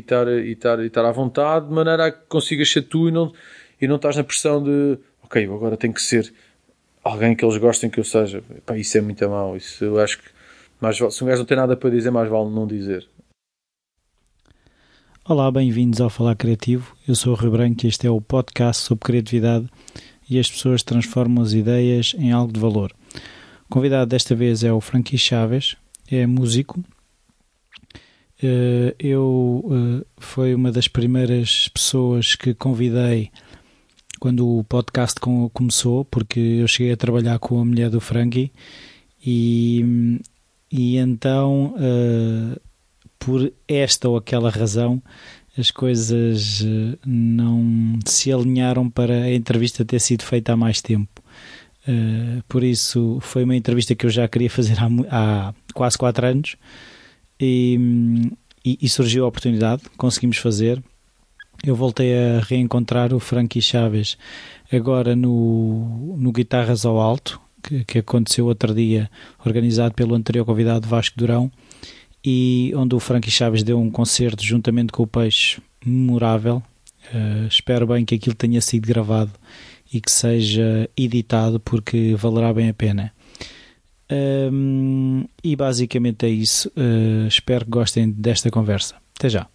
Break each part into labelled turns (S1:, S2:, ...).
S1: estar, e, estar, e estar à vontade, de maneira a que consigas ser tu e não, e não estás na pressão de ok, agora tem que ser alguém que eles gostem que eu seja. Pá, isso é muito mal. Isso eu acho que mais, se um gajo não tem nada para dizer, mais vale não dizer.
S2: Olá, bem-vindos ao Falar Criativo. Eu sou o Rio Branco e este é o podcast sobre criatividade e as pessoas transformam as ideias em algo de valor. O convidado desta vez é o Frankie Chaves, é músico. Eh, eu eh, foi uma das primeiras pessoas que convidei quando o podcast começou, porque eu cheguei a trabalhar com a mulher do Frankie e, e então, uh, por esta ou aquela razão, as coisas não se alinharam para a entrevista ter sido feita há mais tempo. Por isso, foi uma entrevista que eu já queria fazer há, há quase quatro anos e, e, e surgiu a oportunidade, conseguimos fazer eu voltei a reencontrar o Frankie Chaves agora no, no Guitarras ao Alto, que, que aconteceu outro dia, organizado pelo anterior convidado Vasco Durão, e onde o Frankie Chaves deu um concerto juntamente com o Peixe memorável. Uh, espero bem que aquilo tenha sido gravado e que seja editado porque valerá bem a pena. Um, e basicamente é isso. Uh, espero que gostem desta conversa. Até já.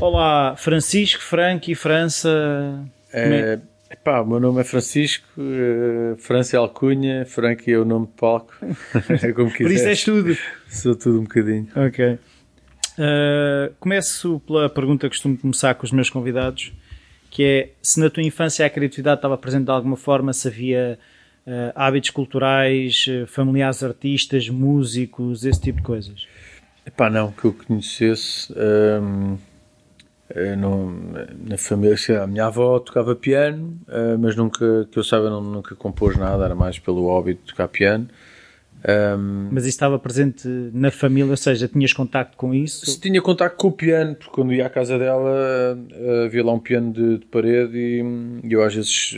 S2: Olá, Francisco, Frank e França.
S1: É, é? Epá, o meu nome é Francisco, uh, França é Alcunha, Frank é o nome de palco.
S2: é como quiser. Por isso és tudo.
S1: Sou tudo um bocadinho.
S2: Ok. Uh, começo pela pergunta que costumo começar com os meus convidados, que é se na tua infância a criatividade estava presente de alguma forma, se havia uh, hábitos culturais, familiares artistas, músicos, esse tipo de coisas.
S1: Epá, não, que eu conhecesse. Um ehm, eh, no, na família, a minha avó tocava piano, eh, mas nunca, que eu saiba, não, nunca compôs nada, era mais pelo hobby de tocar piano.
S2: Um, mas isso estava presente na família, ou seja, tinhas contacto com isso?
S1: Se tinha contacto com o piano, porque quando ia à casa dela eh, havia lá um piano de, de parede e, e, eu às vezes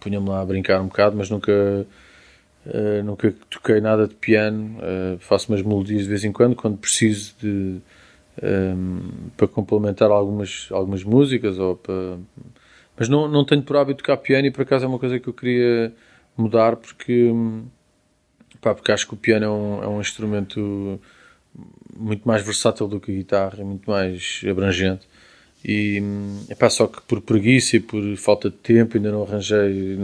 S1: punha-me lá a brincar um bocado, mas nunca, uh, nunca toquei nada de piano. Uh, faço umas melodias de vez em quando, quando preciso de um, para complementar algumas, algumas músicas ou para... mas não, não tenho por hábito tocar piano e por acaso é uma coisa que eu queria mudar porque, pá, porque acho que o piano é um, é um instrumento muito mais versátil do que a guitarra, muito mais abrangente e epá, só que por preguiça e por falta de tempo ainda não arranjei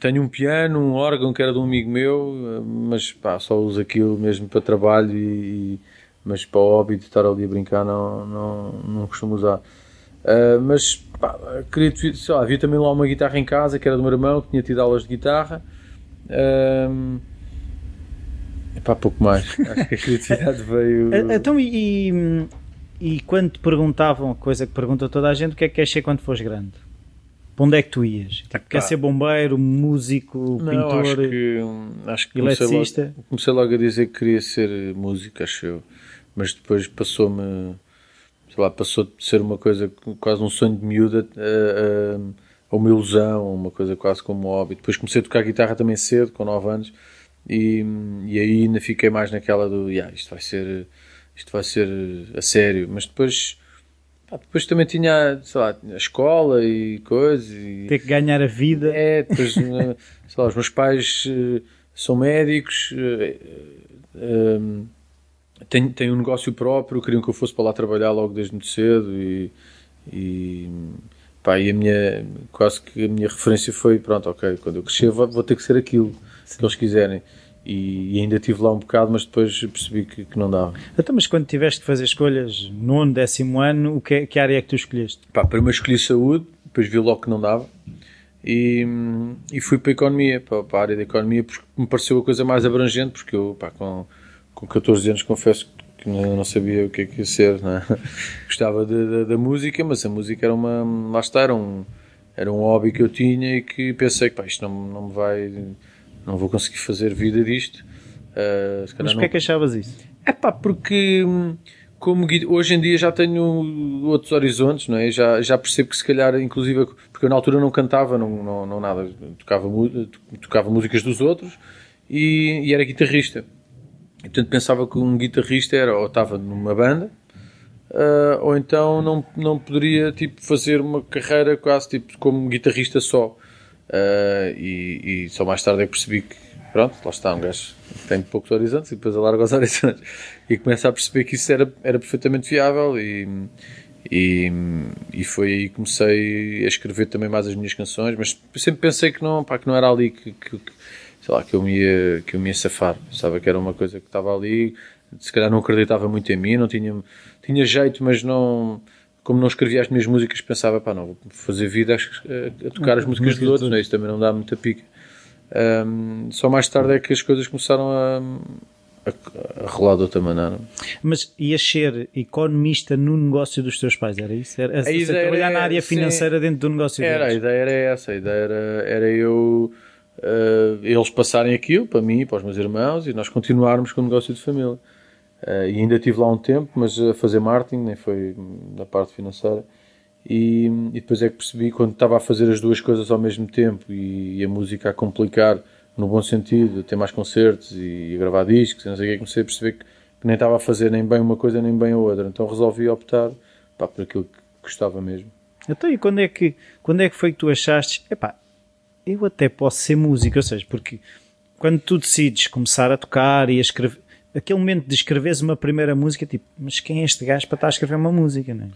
S1: tenho um piano, um órgão que era de um amigo meu mas pá, só uso aquilo mesmo para trabalho e, mas para o hobby de estar ali a brincar não, não, não costumo usar. Uh, mas pá, queria, sei lá, havia também lá uma guitarra em casa que era do meu irmão, que tinha tido aulas de guitarra. Uh, pá, pouco mais. Acho que a criatividade veio.
S2: Então, e, e, quando te perguntavam, a coisa que pergunta toda a gente, o que é que queres ser quando fores grande? Para onde é que tu ias? Tipo, quer ser bombeiro, músico, não, pintor,
S1: acho que, acho que? Comecei logo, comecei logo a dizer que queria ser músico, acho eu mas depois passou-me, sei lá, passou de ser uma coisa, quase um sonho de miúda, a, a, a uma ilusão, uma coisa quase como um hobby. Depois comecei a tocar guitarra também cedo, com 9 anos, e, e aí ainda fiquei mais naquela do, yeah, isto vai ser, isto vai ser a sério, mas depois... depois também tinha, sei lá, a escola e coisas. E,
S2: Ter que ganhar a vida.
S1: É, depois, sei lá, os meus pais eh, são médicos, eh, eh, tenho, tenho um negócio próprio, queriam que eu fosse para lá trabalhar logo desde muito cedo e, e, pá, e a minha, quase que a minha referência foi, pronto, ok, quando eu crescer vou, vou ter que ser aquilo Sim. que eles quiserem. E, e, ainda tive lá um bocado, mas depois percebi que, que não dava.
S2: Então, mas quando tiveste que fazer escolhas nono, décimo ano, o que, que área é que tu escolheste?
S1: Pá, primeiro escolhi saúde, depois vi logo que não dava e, e fui para a economia, para, para a área da economia, porque me pareceu a coisa mais abrangente, porque eu, pá, com com 14 anos confesso que não sabia o que é que ia ser, é? Gostava de, de, da música, mas a música era uma, lá está, era um, era um hobby que eu tinha e que pensei que isto não, não me vai, não vou conseguir fazer vida disto.
S2: Uh, mas porquê é que achavas isso?
S1: É pá, porque como hoje em dia já tenho outros horizontes, não é? Já, já percebo que se calhar, inclusive, porque eu na altura não cantava, não, não, não nada, tocava, tocava músicas dos outros e, e era guitarrista. E, portanto, pensava que um guitarrista era ou estava numa banda, uh, ou então não, não poderia tipo, fazer uma carreira quase tipo, como guitarrista só. Uh, e, e, só mais tarde é que percebi que, pronto, lá está, um gajo tem poucos horizontes e depois alarga os horizontes. E começa a perceber que isso era, era perfeitamente viável e, e, e foi aí que comecei a escrever também mais as minhas canções, mas sempre pensei que não, pá, que não era ali que, que, que sei lá, que eu me ia, que eu me ia safar. Sabia que era uma coisa que estava ali, se calhar não acreditava muito em mim, não tinha, tinha jeito, mas não, como não escrevia as minhas músicas, pensava, pá, não, vou fazer vida a, a tocar as músicas dos outros, né? isso também não dá muita pica. Um, só mais tarde é que as coisas começaram a, a, a rolar de outra maneira.
S2: Mas ias ser economista no negócio dos teus pais, era isso? Era, a, a trabalhar na área financeira sim, dentro do negócio
S1: Era, deles. a ideia era essa, a ideia era, era eu uh, eles passarem aquilo para mim, para os meus irmãos e nós continuarmos com o negócio de família. Uh, e ainda tive lá um tempo, mas a fazer marketing, nem foi da parte financeira. E, e, depois é que percebi, quando estava a fazer as duas coisas ao mesmo tempo e, e a música a complicar, no bom sentido, ter mais concertos e, a gravar discos, e não sei o que, comecei a perceber que, que, nem estava a fazer nem bem uma coisa nem bem a outra. Então resolvi optar pá, por aquilo que gostava mesmo.
S2: Então, e quando é que, quando é que foi que tu achaste, epá, eu até posso ser músico, ou seja, porque quando tu decides começar a tocar e a escrever, aquele momento de escreveres uma primeira música, tipo, mas quem é este gajo para estar a escrever uma música, não é?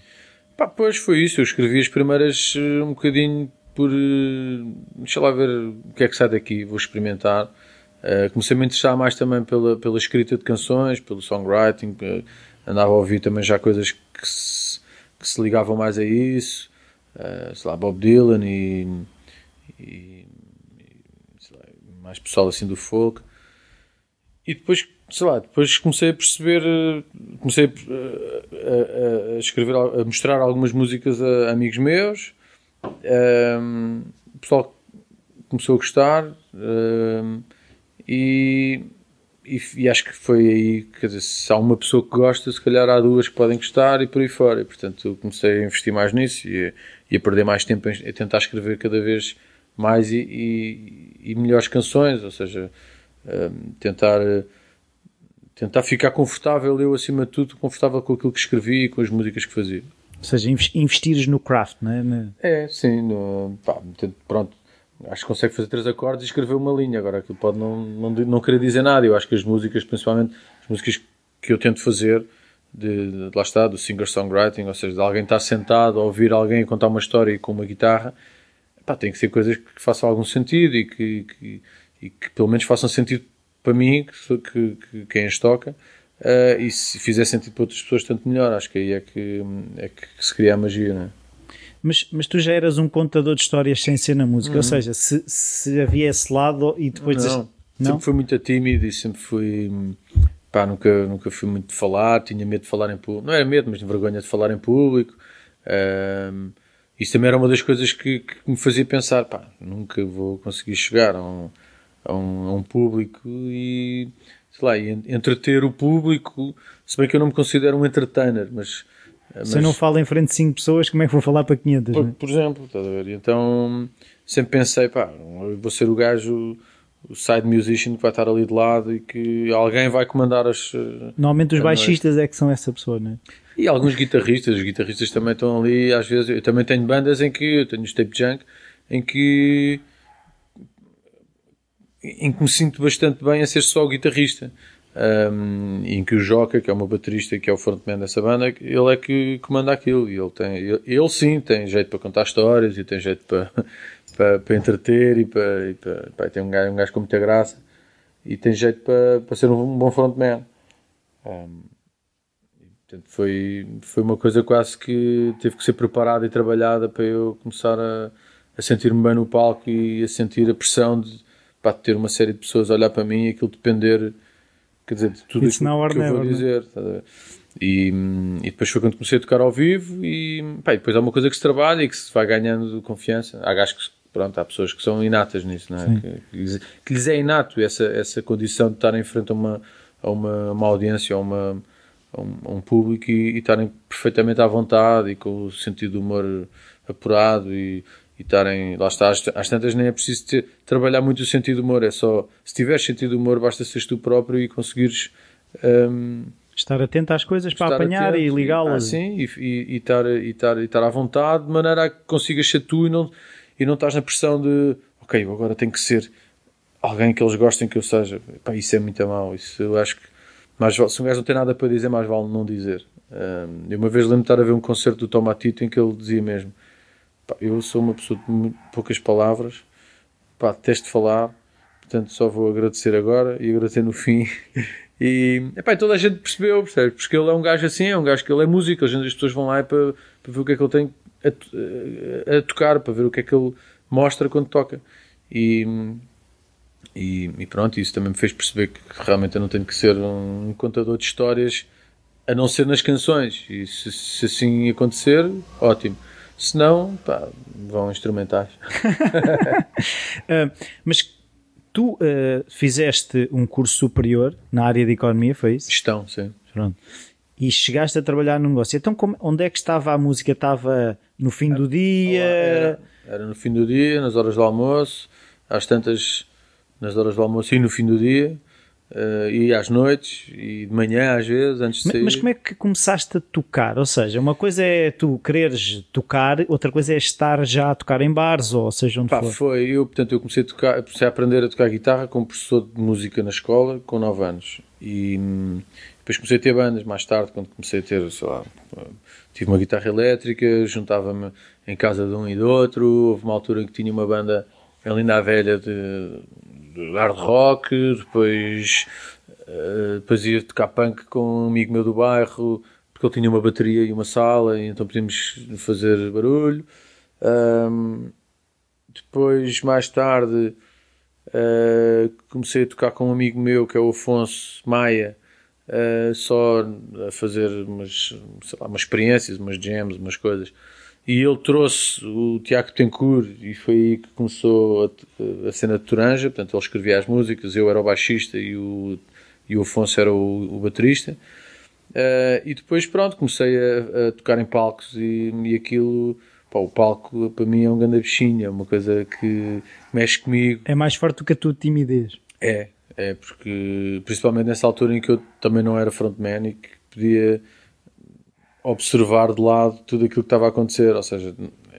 S1: Pá, pois foi isso, eu escrevi as primeiras eh, um bocadinho por, eh, deixa lá ver o que é que sai daqui, vou experimentar. Uh, comecei a me interessar mais também pela, pela escrita de canções, pelo songwriting, andava a ouvir também já coisas que se, que se ligavam mais a isso, uh, sei lá, Bob Dylan e, e mais pessoal assim do folk. E depois, sei lá, depois comecei a perceber, comecei a, a, a escrever, a mostrar algumas músicas a amigos meus. Um, o pessoal começou a gostar um, e, e, e, acho que foi aí, quer dizer, se há uma pessoa que gosta, se calhar há duas que podem gostar e por aí fora. E, portanto, comecei a investir mais nisso e, e a perder mais tempo a tentar escrever cada vez mais e, e, e melhores canções, ou seja, um, tentar tentar ficar confortável, eu acima de tudo, confortável com aquilo que escrevi e com as músicas que fazia.
S2: Ou seja, investires no craft, não é?
S1: É, sim. No, pá, pronto, acho que consegue fazer três acordes e escrever uma linha. Agora, aquilo pode não, não, não querer dizer nada. Eu acho que as músicas, principalmente as músicas que eu tento fazer, de, de lá está, do singer-songwriting, ou seja, de alguém estar sentado a ouvir alguém contar uma história com uma guitarra, pá, tem que ser coisas que façam algum sentido e que, que, e que pelo menos façam sentido para mim, que, que, que quem as toca, uh, e se fizer sentido para outras pessoas, tanto melhor. Acho que aí é que, é que se cria a magia, não é?
S2: Mas, mas tu já eras um contador de histórias sem ser na música, uhum. ou seja, se, se havia esse lado e depois...
S1: Não, não? sempre fui muito tímido e sempre fui... Pá, nunca, nunca fui muito de falar, tinha medo de falar em público. Não era medo, mas vergonha de falar em público. Uh, isso também era uma das coisas que, que, me fazia pensar, pá, nunca vou conseguir chegar a um, a um, a um público e, sei lá, e entreter o público, se bem que eu não me considero um entertainer, mas...
S2: mas se eu não falo em frente de 5 pessoas, como é que vou falar para 500?
S1: Por, é? por exemplo, estás a ver? Então, sempre pensei, pá, vou ser o gajo o side musician que vai estar ali de lado e que alguém vai comandar as.
S2: Normalmente os baixistas é que são essa pessoa, não é?
S1: E alguns guitarristas, os guitarristas também estão ali, às vezes, eu também tenho bandas em que, eu tenho os tape junk, em que em que me sinto bastante bem a ser só o guitarrista. Um, em que o Joca, que é o meu baterista, que é o frontman dessa banda, ele é que comanda aquilo. E ele, tem, ele, ele, sim tem jeito para contar histórias e tem jeito para, para, para entreter e para, e para, tem um gajo, um gajo com muita graça e tem jeito para, para ser um bom frontman. Um, portanto, foi, foi uma coisa quase que teve que ser preparada e trabalhada para eu começar a, a sentir-me bem no palco e a sentir a pressão de para ter uma série de pessoas a olhar para mim e aquilo depender, quer dizer, de tudo It's aquilo que eu vou dizer. Tá e, e, depois foi quando comecei a tocar ao vivo e, pá, e depois há uma coisa que se trabalha e que se vai ganhando confiança. Há gajos que, pronto, há pessoas que são inatas nisso, não é? Que, que, lhes, que, lhes, é inato essa, essa condição de estar em frente a uma, a uma, uma audiência, a, uma, a, um, a um público e, e estarem perfeitamente à vontade e com o sentido de humor apurado e e estarem, lá está, às, às tantas nem é preciso ter, trabalhar muito o sentido do humor, é só, se tiveres sentido do humor, basta seres tu próprio e conseguires Um,
S2: estar atento às coisas para apanhar atento, e ligá-las.
S1: Ah, sim, e, e, e, estar, e, estar, e estar à vontade, de maneira a que consigas ser tu e não, e não estás na pressão de ok, eu agora tenho que ser alguém que eles gostem que eu seja. Pá, isso é muito mal. Isso eu acho que mais, se um gajo não tem nada para dizer, mais vale não dizer. Um, eu uma vez lembro de estar a ver um concerto do Tomatito em que ele dizia mesmo: pá, Eu sou uma pessoa de poucas palavras, pá, detesto falar, portanto só vou agradecer agora e agradecer no fim. E epá, toda a gente percebeu, percebe? Porque ele é um gajo assim, é um gajo que ele é músico, as pessoas vão lá para, para ver o que é que ele tem a, a, tocar, para ver o que é que ele mostra quando toca. E, e, e, pronto, isso também me fez perceber que realmente eu não tenho que ser um contador de histórias a não ser nas canções. E se, se assim acontecer, ótimo. Se não, pá, vão instrumentais.
S2: uh, mas tu uh, fizeste um curso superior na área de economia, foi isso?
S1: Gestão, sim.
S2: Pronto. E chegaste a trabalhar num negócio. Então, como, onde é que estava a música? Estava no fim do dia?
S1: Era, era no fim do dia, nas horas do almoço, às tantas nas horas do almoço e no fim do dia, uh, e às noites, e de manhã às vezes, antes de
S2: mas,
S1: sair.
S2: Mas como é que começaste a tocar? Ou seja, uma coisa é tu quereres tocar, outra coisa é estar já a tocar em bares, ou seja, onde
S1: Pá,
S2: for.
S1: foi, eu, portanto, eu comecei a, tocar, comecei a aprender a tocar guitarra com um professor de música na escola, com 9 anos, e depois comecei a ter bandas mais tarde, quando comecei a ter, sei lá, tive uma guitarra elétrica, juntava-me em casa de um e do outro, houve uma altura em que tinha uma banda em Linda Velha de de hard rock, depois, uh, depois ia tocar punk com um amigo meu do bairro, porque ele tinha uma bateria e uma sala, e então podíamos fazer barulho. Um, depois, mais tarde, uh, comecei a tocar com um amigo meu, que é o Afonso Maia, uh, só a fazer umas, lá, umas experiências, umas jams, umas coisas. E ele trouxe o Tiago Tencourt e foi aí que começou a, a, cena de Toranja. Portanto, ele escrevia as músicas, eu era o baixista e o, e o Afonso era o, o baterista. Uh, e depois, pronto, comecei a, a tocar em palcos e, e aquilo. O palco para mim é um grande bichinho, é uma coisa que mexe comigo.
S2: É mais forte do que a tua timidez.
S1: É, é porque principalmente nessa altura em que eu também não era frontman e que podia observar de lado tudo aquilo que estava a acontecer, ou seja,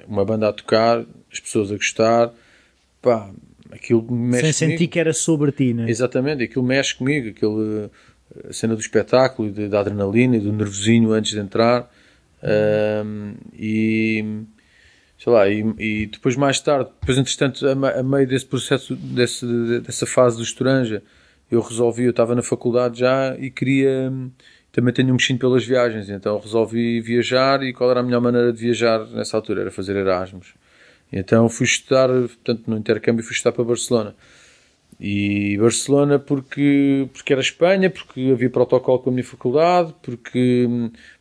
S1: uma banda a tocar, as pessoas a gostar, pá, aquilo mexe
S2: Sem sentir que era sobre ti, não é?
S1: Exatamente, aquilo mexe comigo, aquilo, a cena do espetáculo, da adrenalina e do nervosinho antes de entrar, um, e sei lá, e, e, depois mais tarde, depois entretanto, a, a meio desse processo, desse, dessa fase do Estoranja, eu resolvi, eu estava na faculdade já e queria também tenho um bichinho pelas viagens, então resolvi viajar e qual era a melhor maneira de viajar nessa altura? Era fazer Erasmus. Então fui estudar, portanto, no intercâmbio fui estudar para Barcelona. E Barcelona porque, porque era Espanha, porque havia protocolo com a minha faculdade, porque,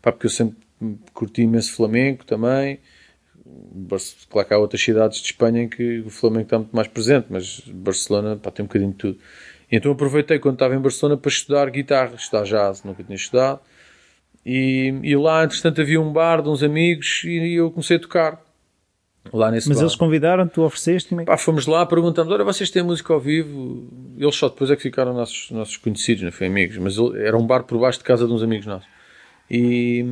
S1: pá, porque eu sempre curti imenso flamenco também. Claro que há outras cidades de Espanha em que o Flamengo está muito mais presente, mas Barcelona pá, tem um bocadinho de tudo. Então aproveitei quando estava em Barcelona para estudar guitarra, estudar jazz, nunca tinha estudado. E, e lá, entretanto, havia um bar de uns amigos e eu comecei a tocar. Lá nesse
S2: Mas
S1: bar.
S2: eles convidaram, tu ofereceste?
S1: É Pá, fomos lá, perguntamos: olha, vocês têm música ao vivo? Eles só depois é que ficaram nossos, nossos conhecidos, não foi amigos, mas era um bar por baixo de casa de uns amigos nossos. E,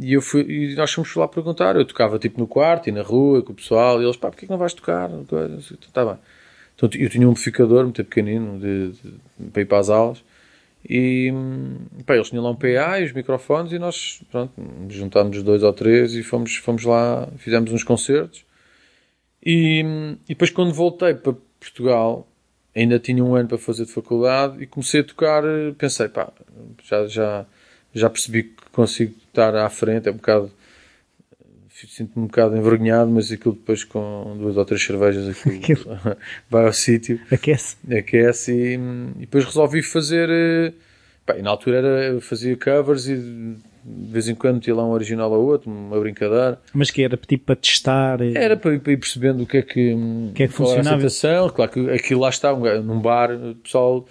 S1: e, eu fui, e nós fomos lá perguntar. Eu tocava tipo no quarto e na rua com o pessoal, e eles, pá, porquê que não vais tocar? Está bem. Então eu tinha um amplificador muito pequenino de, de, para ir para as aulas e pá, eles tinham lá um PA e os microfones e nós pronto, juntámos dois ou três e fomos, fomos lá, fizemos uns concertos e, e depois quando voltei para Portugal ainda tinha um ano para fazer de faculdade e comecei a tocar, pensei pá, já, já, já percebi que consigo estar à frente, é um bocado sinto-me um bocado envergonhado, mas aquilo depois com duas ou três cervejas aquilo, vai ao sítio.
S2: Aquece.
S1: Aquece e, e, depois resolvi fazer. Eh, pá, na altura era, fazia covers e de vez em quando tinha lá um original ou outro, uma brincadeira.
S2: Mas que era tipo para testar? E...
S1: Era para, para, ir percebendo o que é que,
S2: que, é que funcionava.
S1: A Claro que aquilo lá está, num bar, o pessoal,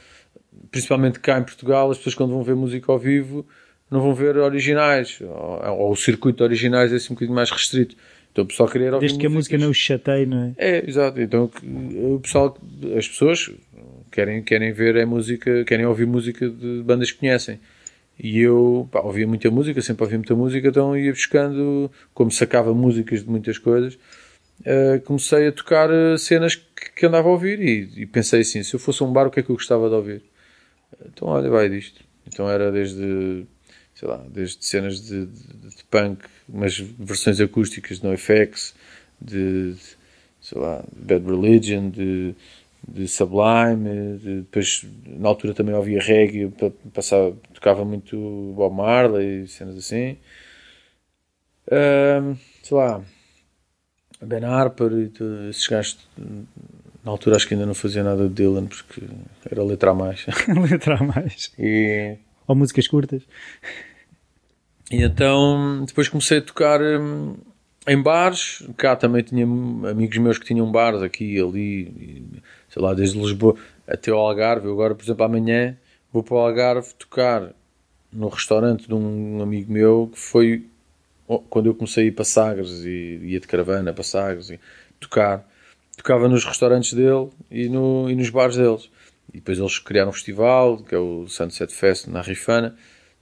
S1: principalmente cá em Portugal, as pessoas quando vão ver música ao vivo não vão ver originais, ou, ou o circuito de originais é assim um bocadinho mais restrito. Então o pessoal ouvir
S2: Desde que a música não os chateie, não é?
S1: É, exato. Então o pessoal, as pessoas querem, querem ver a música, querem ouvir música de bandas que conhecem. E eu pá, ouvia muita música, sempre ouvia muita música, então ia buscando, como sacava músicas de muitas coisas, uh, comecei a tocar eh, cenas que, que, andava a ouvir e, e, pensei assim: se eu fosse um bar, o que é que eu gostava de ouvir? Então, olha, vai disto. Então era desde, sei lá, desde cenas de, de, de punk, mas versões acústicas de NoFX, de, de sei lá, Bad Religion, de de Sublime, de, depois na altura também ouvia reggae, passava, tocava muito Bob Marley e cenas assim. Um, sei lá, Ben Harper e tudo, esses gajos na altura acho que ainda não fazia nada de Dylan porque era letra a mais.
S2: letra a mais.
S1: E,
S2: Ou músicas curtas.
S1: E então depois comecei a tocar hum, em bares. Cá também tinha amigos meus que tinham bares aqui e ali sei lá, desde Lisboa até o Algarve. Eu agora, por exemplo, amanhã vou para o Algarve tocar no restaurante de um amigo meu que foi quando eu comecei a ir para Sagres e ia de caravana para Sagres e tocar. Tocava nos restaurantes dele e, no, e nos bares deles. E depois eles criaram um festival, que é o Sunset Fest na Rifana.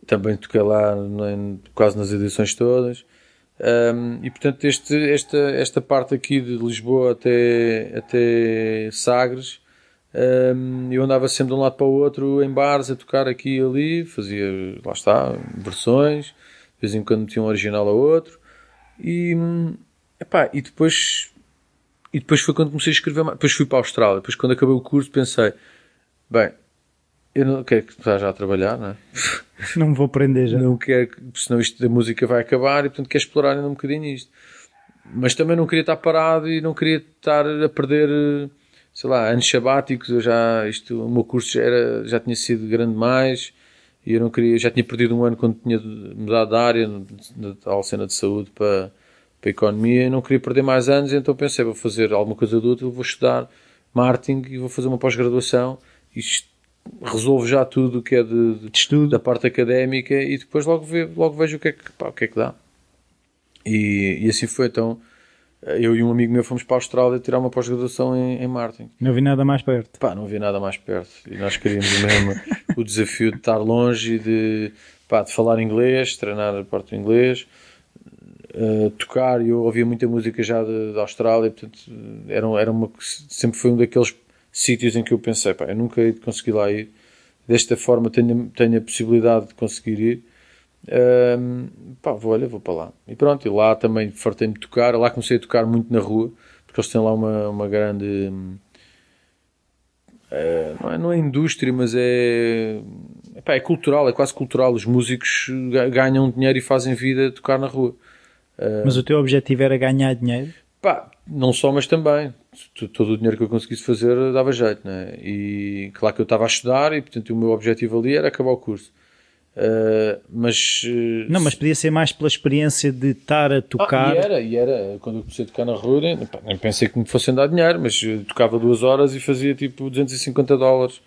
S1: Também toquei lá em, quase nas edições todas. Um, e portanto, este, esta, esta parte aqui de Lisboa até, até Sagres, um, eu andava sempre de um lado para o outro em bares a tocar aqui e ali, fazia, lá está, versões, de vez em quando tinha um original a outro, e, epá, e depois. E depois foi quando comecei a escrever mais. Depois fui para a Austrália. Depois, quando acabei o curso, pensei: bem, eu não quero que estás já a trabalhar, não é?
S2: Não me vou prender já.
S1: Não quero, senão isto da música vai acabar e portanto quero explorar ainda um bocadinho isto. Mas também não queria estar parado e não queria estar a perder, sei lá, anos sabáticos. Eu já, isto, o meu curso já, era, já tinha sido grande mais e eu não queria, já tinha perdido um ano quando tinha mudado de área, da tal cena de saúde para, para a economia e não queria perder mais anos. Então pensei, vou fazer alguma coisa de útil, vou estudar marketing e vou fazer uma pós-graduação. Isto resolvo já tudo o que é de, de, estudo da parte académica e depois logo, ve, logo vejo o que é que, pá, o que, é que dá. E, e, assim foi. Então, eu e um amigo meu fomos para a Austrália tirar uma pós-graduação em, em marketing.
S2: Não vi nada mais perto.
S1: Pá, não vi nada mais perto. E nós queríamos mesmo o desafio de estar longe e de, pá, de falar inglês, treinar a parte do inglês. Uh, tocar, eu ouvia muita música já da Austrália, portanto, era, era uma, sempre foi um daqueles sítios em que eu pensei, pá, eu nunca hei de conseguir lá ir, desta forma tenho, tenho a possibilidade de conseguir ir, um, pá, vou, olha, vou para lá. E pronto, e lá também fartei-me de tocar, lá comecei a tocar muito na rua, porque eles têm lá uma, uma grande... É, não, é, não é indústria, mas é, epá, é cultural, é quase cultural. Os músicos ganham dinheiro e fazem vida a tocar na rua.
S2: Mas o teu objetivo era ganhar dinheiro?
S1: Pá, não só, mas também. Todo o dinheiro que eu conseguisse fazer dava jeito, né? E claro que eu estava a estudar e, portanto, o meu objetivo ali era acabar o curso. Uh, mas. Uh,
S2: não, mas podia ser mais pela experiência de estar a tocar.
S1: Ah, e era, e era. Quando eu comecei a tocar na rua, nem, nem pensei que me fossem dar dinheiro, mas tocava duas horas e fazia tipo 250 dólares.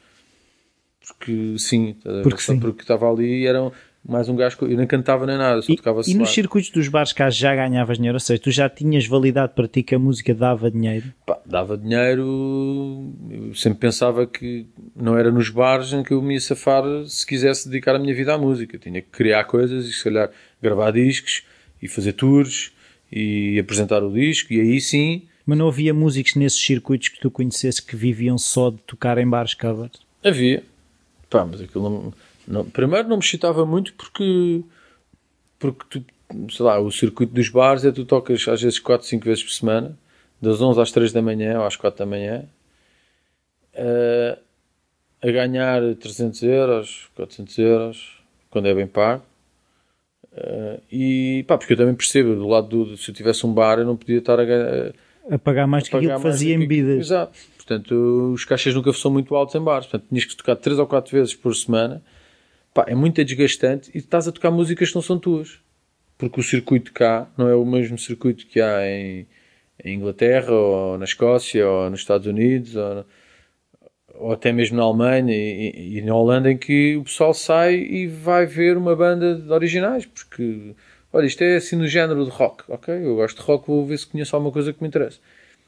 S1: Porque sim,
S2: porque, sim.
S1: porque estava ali e eram mais um gajo que eu nem cantava nem nada, só
S2: e,
S1: tocava
S2: E nos circuitos dos bares cá já ganhavas dinheiro? Ou seja, tu já tinhas validade para ti que a música dava dinheiro?
S1: Pá, dava dinheiro, eu sempre pensava que não era nos bares em que eu me ia safar se quisesse dedicar a minha vida à música. Tinha que criar coisas e se calhar gravar discos e fazer tours e apresentar o disco e aí sim...
S2: Mas não havia músicos nesses circuitos que tu conhecesse que viviam só de tocar em bares covers?
S1: Havia. Pá, mas aquilo não não, primeiro não me excitava muito porque, porque tu, sei lá, o circuito dos bares é tu tocas às vezes 4, 5 vezes por semana, das 11 às 3 da manhã ou às 4 da manhã, uh, a ganhar 300 euros, 400 euros, quando é bem pago. Uh, e pá, porque eu também percebo, do lado do, se eu tivesse um bar, eu não podia estar a,
S2: a, a pagar mais do que aquilo que fazia em bebidas.
S1: Exato. Portanto, os caixas nunca são muito altos em bares. Portanto, tinhas que tocar 3 ou 4 vezes por semana pá, é muito desgastante e estás a tocar músicas que não são tuas. Porque o circuito cá não é o mesmo circuito que há em, em Inglaterra, ou na Escócia, ou nos Estados Unidos, ou, ou até mesmo na Alemanha e, e, na Holanda, em que o pessoal sai e vai ver uma banda de originais, porque, olha, isto é assim no género de rock, ok? Eu gosto de rock, vou ver se conheço alguma coisa que me interessa.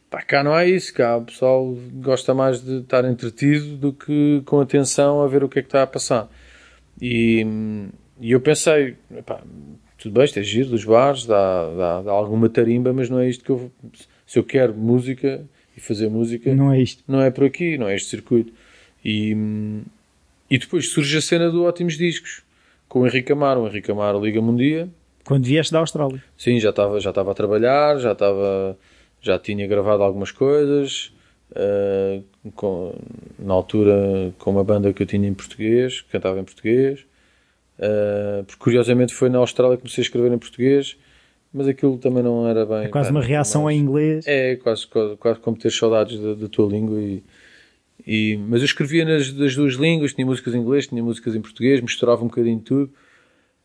S1: Pá, cá não é isso, cá o pessoal gosta mais de estar entretido do que com atenção a ver o que é que está a passar. E, e eu pensei, pá, tudo bem, isto é giro dos bares, dá, dá, dá, alguma tarimba, mas não é isto que eu. Se eu quero música e fazer música,
S2: não é isto.
S1: Não é por aqui, não é este circuito. E, e depois surge a cena do Ótimos Discos, com o Henrique Amaro. O Henrique Amaro liga-me um dia.
S2: Quando vieste da Austrália?
S1: Sim, já estava já estava a trabalhar, já estava já tinha gravado algumas coisas. Uh, com, na altura com uma banda que eu tinha em português, cantava em português. Uh, porque curiosamente foi na Austrália que comecei a escrever em português, mas aquilo também não era bem.
S2: É quase uma reação em inglês.
S1: É, quase, quase, quase como ter saudades da, da tua língua. E, e, mas eu escrevia nas das duas línguas, tinha músicas em inglês, tinha músicas em português, misturava um bocadinho tudo.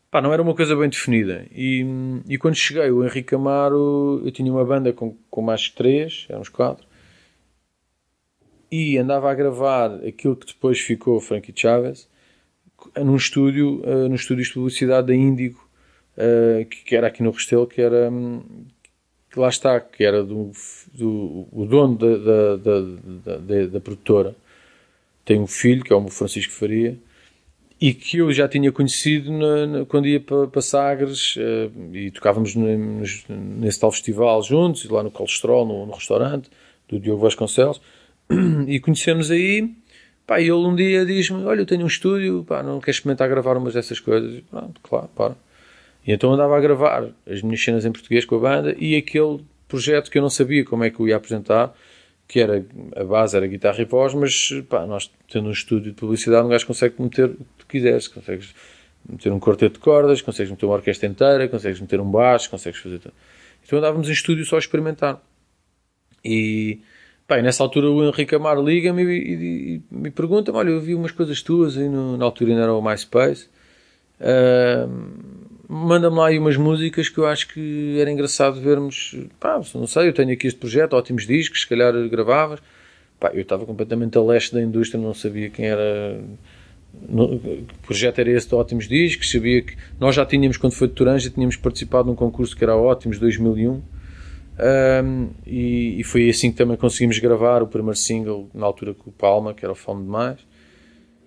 S1: Pá, não era uma coisa bem definida. E, e quando cheguei, o Henrique Amaro, eu tinha uma banda com, com mais três, éramos quatro, e andava a gravar aquilo que depois ficou Frankie Chaves num estúdio, uh, no estúdio de publicidade da Índigo, uh, que, que, era aqui no Restelo, que era um, que lá está, que era do, do o dono da, da, da, da, da produtora. Tem um filho, que é o Francisco Faria, e que eu já tinha conhecido na, na, quando ia para, para Sagres uh, e tocávamos nesse tal festival juntos, lá no Colesterol, no, no restaurante do Diogo Vasconcelos, e conhecemos aí Pá, e ele um dia diz-me: Olha, eu tenho um estúdio, pá, não queres experimentar gravar umas dessas coisas? Pronto, claro, para. E então andava a gravar as minhas cenas em português com a banda e aquele projeto que eu não sabia como é que eu ia apresentar, que era a base era guitarra e voz, mas pá, nós tendo um estúdio de publicidade, um gajo consegue meter o que tu quiseres, consegues meter um quarteto de cordas, consegues meter uma orquestra inteira, consegues meter um baixo, consegues fazer tudo. Então andávamos em estúdio só a experimentar. E Bem, nessa altura o Henrique Amar liga-me e, e, e, me pergunta-me: Olha, eu vi umas coisas tuas aí no, na altura ainda era o MySpace. Uh, Manda-me lá aí umas músicas que eu acho que era engraçado vermos. Pá, não sei, eu tenho aqui este projeto, ótimos discos, se calhar gravavas. Pá, eu estava completamente a leste da indústria, não sabia quem era. o projeto era esse de ótimos discos. Sabia que nós já tínhamos, quando foi de Toranja, tínhamos participado num concurso que era Ótimos 2001 um, e, e, foi assim que também conseguimos gravar o primeiro single na altura com o Palma, que era o Fome Demais.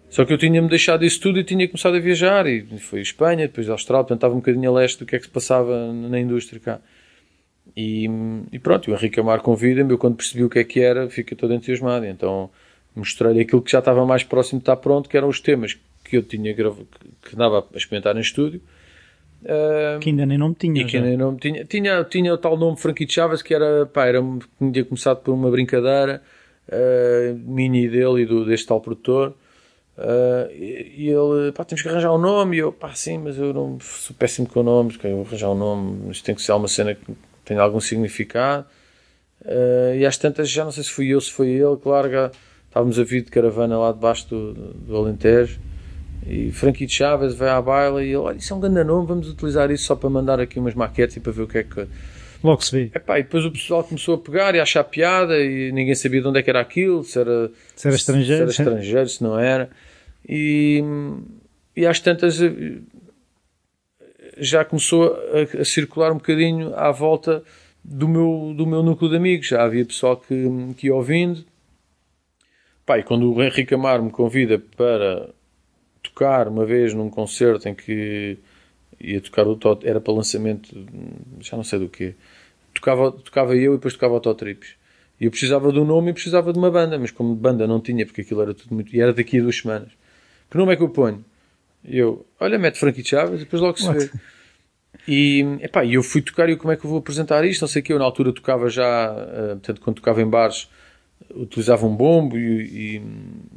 S1: Só que eu tinha-me deixado isso tudo e tinha começado a viajar. E foi Espanha, depois Austrália, portanto estava um bocadinho a leste do que é que se passava na indústria cá. E, e pronto, o Henrique Amar convida-me. Eu, quando percebi o que é que era, fiquei todo entusiasmado. Então mostrei-lhe aquilo que já estava mais próximo de estar pronto, que eram os temas que eu tinha gravado, que andava a experimentar em estúdio
S2: Uh, que ainda nem nome tinha.
S1: E que ainda nome tinha. tinha. Tinha o tal nome Frankie Chaves que era, pá, era, tinha começado por uma brincadeira uh, mini dele e do, deste tal produtor. Uh, e, e, ele, pá, temos que arranjar um nome. E eu, pá, sim, mas eu não sou péssimo com nomes. Que eu arranjar um nome, isto tem que ser uma cena que tenha algum significado. E às tantas, já não sei se fui eu, se foi ele, claro, estávamos a vir de caravana lá debaixo do, do Alentejo. E Frankie Chaves vai à baila e ele, olha, isso é um grande nome, vamos utilizar isso só para mandar aqui umas maquetes e para ver o que é que.
S2: Logo se vê.
S1: Epá, e depois o pessoal começou a pegar e a achar piada e ninguém sabia de onde é que era aquilo, se era,
S2: se era estrangeiro,
S1: se, era estrangeiro, se não era. E, e às tantas eh, já começou a, a, circular um bocadinho à volta do meu, do meu núcleo de amigos. Já havia pessoal que, que ia ouvindo. Pá, e quando o Henrique Amar me convida para tocar uma vez num concerto em que ia tocar o Tot, era para lançamento, já não sei do que. Tocava, tocava eu e depois tocava o Totrips. E eu precisava de um nome e precisava de uma banda, mas como banda não tinha, porque aquilo era tudo muito. E era daqui a duas semanas. Que nome é que eu ponho? E eu, olha, mete Frankie Chaves e depois logo se vê. E epá, eu fui tocar e eu, como é que eu vou apresentar isto? Não sei o que. Eu na altura tocava já, uh, portanto, quando tocava em bares, utilizava um bombo e, e,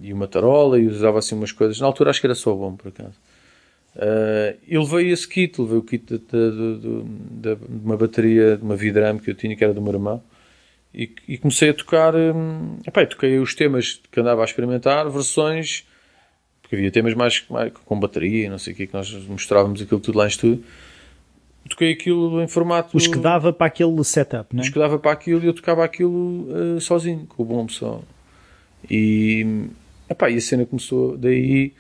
S1: e, uma tarola e usava assim umas coisas. Na altura acho que era só bombo, por acaso. Uh, e levei esse kit, levei o kit de, de, de, de, uma bateria, de uma Vidram que eu tinha, que era do meu irmão, e, e comecei a tocar. Um, epá, toquei os temas que andava a experimentar, versões, porque havia temas mais, mais com bateria, não sei o que, que nós mostrávamos aquilo tudo lá em estúdio toquei aquilo em formato.
S2: Os que dava para aquele setup, não é?
S1: Os que dava para aquilo e eu tocava aquilo uh, sozinho, com o bombo só. E, epá, e a cena começou. Daí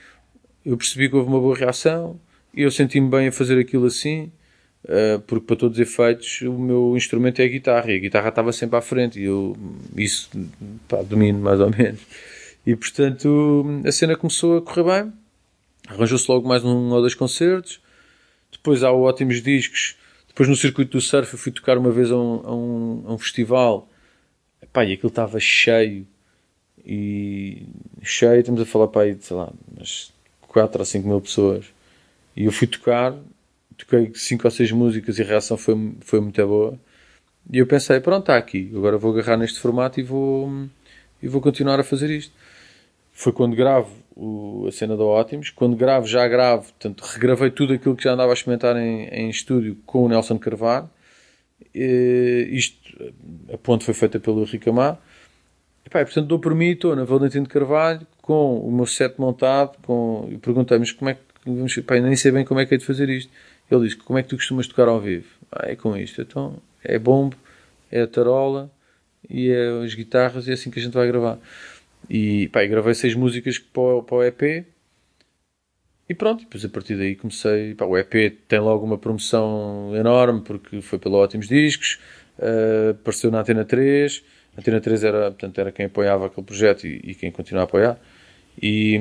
S1: eu percebi que houve uma boa reação e eu senti-me bem a fazer aquilo assim. Uh, porque para todos os efeitos o meu instrumento é a guitarra e a guitarra estava sempre à frente e eu isso pá, domino mais ou menos e portanto a cena começou a correr bem arranjou-se logo mais um ou dois concertos. Depois há ótimos discos. Depois no circuito do surf eu fui tocar uma vez a um, a um, a um festival. Epá, e aquilo estava cheio. E cheio, estamos a falar para aí, sei lá, umas 4 ou 5 mil pessoas. E eu fui tocar, toquei 5 ou 6 músicas e a reação foi, foi muito boa. E eu pensei, pronto, está aqui, agora vou agarrar neste formato e vou, e vou continuar a fazer isto. Foi quando gravo o, a cena da Ótimos. Quando gravo, já gravo, portanto, regravei tudo aquilo que já andava a experimentar em, em estúdio com o Nelson Carvalho. E, isto, a ponte foi feita pelo Ricamar. E, pá, portanto, dou por mim, estou na Valentim de Carvalho, com o meu set montado, com, e perguntei-me como é que vamos, pá, nem sei bem como é que é de fazer isto. Ele disse, como é que tu costumas tocar ao vivo? Ah, é com isto. Então, é bombo, é a tarola e é as guitarras e é assim que a gente vai gravar. E pá, gravei seis músicas para o, para o EP e pronto, depois a partir daí comecei. Pá, o EP tem logo uma promoção enorme porque foi pelo Ótimos Discos, uh, apareceu na Antena 3. A Antena 3 era, portanto, era quem apoiava aquele projeto e, e quem continua a apoiar. E,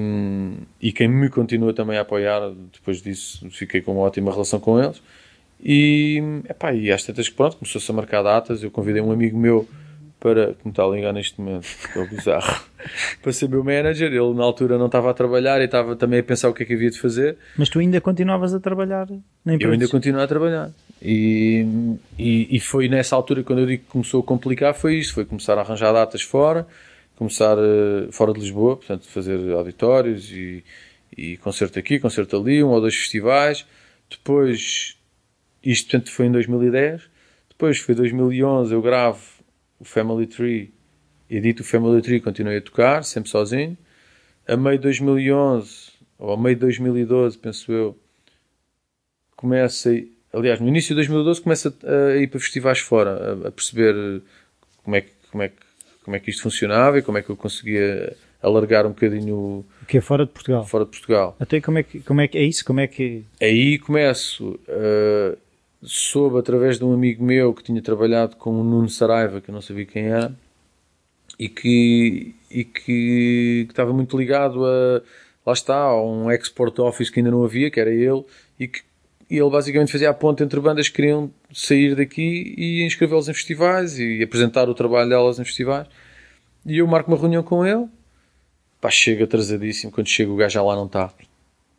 S1: e quem me continua também a apoiar, depois disso fiquei com uma ótima relação com eles. E, epá, e às tantas que pronto, começou-se a marcar datas. Eu convidei um amigo meu para, que me está a ligar neste momento, que é bizarro, para ser meu manager. Ele na altura não estava a trabalhar e estava também a pensar o que é que havia de fazer.
S2: Mas tu ainda continuavas a trabalhar
S1: na empresa? Eu ainda continuo a trabalhar. E, e, e, foi nessa altura, quando eu digo que começou a complicar, foi isso: foi começar a arranjar datas fora, começar uh, fora de Lisboa, portanto, fazer auditórios e, e concerto aqui, concerto ali, um ou dois festivais. Depois, isto portanto, foi em 2010. Depois foi 2011, eu gravo o Family Tree, edito o Family Tree, continuei a tocar, sempre sozinho. A meio de 2011, ou a meio de 2012, penso eu, começa, aliás, no início de 2012 começa a ir para festivais fora, a, perceber como é, que, como, é que, como é que isto funcionava e como é que eu conseguia alargar um bocadinho o
S2: que é fora de Portugal?
S1: fora de Portugal.
S2: Até como é que como é que é isso? Como é que
S1: aí começo uh, soube através de um amigo meu que tinha trabalhado com o Nuno Saraiva, que eu não sabia quem era, e que, e que, que estava muito ligado a, lá está, a um export office que ainda não havia, que era ele, e que e ele basicamente fazia a ponte entre bandas que queriam sair daqui e inscrevê-los em festivais e apresentar o trabalho delas em festivais. E eu marco uma reunião com ele, pá, chega atrasadíssimo, quando chega o gajo já lá não está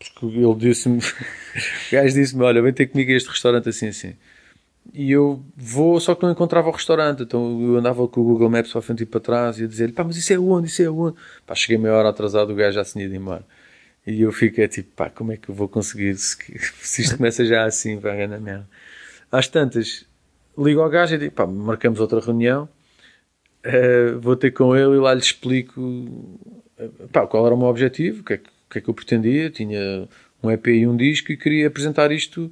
S1: porque ele disse-me, o gajo disse-me: Olha, vem ter comigo a este restaurante assim assim. E eu vou, só que não encontrava o restaurante, então eu andava com o Google Maps para frente e para trás e a dizer-lhe: Pá, mas isso é onde? Isso é onde? Pá, cheguei meia hora atrasado, o gajo já se tinha ido embora. E eu fiquei tipo: Pá, como é que eu vou conseguir? Se, se isto começa já assim, vai ganhar merda. Às tantas, ligo ao gajo e digo: Pá, marcamos outra reunião, uh, vou ter com ele e lá lhe explico uh, pá, qual era o meu objetivo, o que é que que é que eu pretendia, tinha um EP e um disco e queria apresentar isto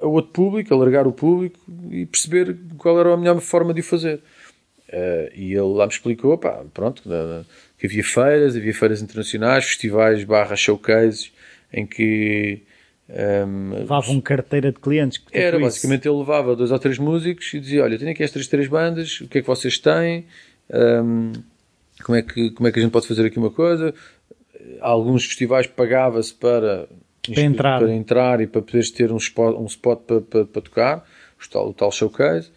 S1: a outro público, alargar o público e perceber qual era a melhor forma de o fazer. Uh, e ele lá me explicou, pá, pronto, que havia feiras, havia feiras internacionais, festivais barra showcases, em que...
S2: Um, ehm, Levavam carteira de clientes.
S1: Tipo era, basicamente ele levava dois ou três músicos e dizia, olha, tenho aqui estas três bandas, o que é que vocês têm? Um, ehm, como, é que, como é que a gente pode fazer aqui uma coisa? Alguns festivais pagava-se para,
S2: para, entrar.
S1: para entrar e para poderes ter um spot, um spot para, para, para tocar, o tal, o tal showcase.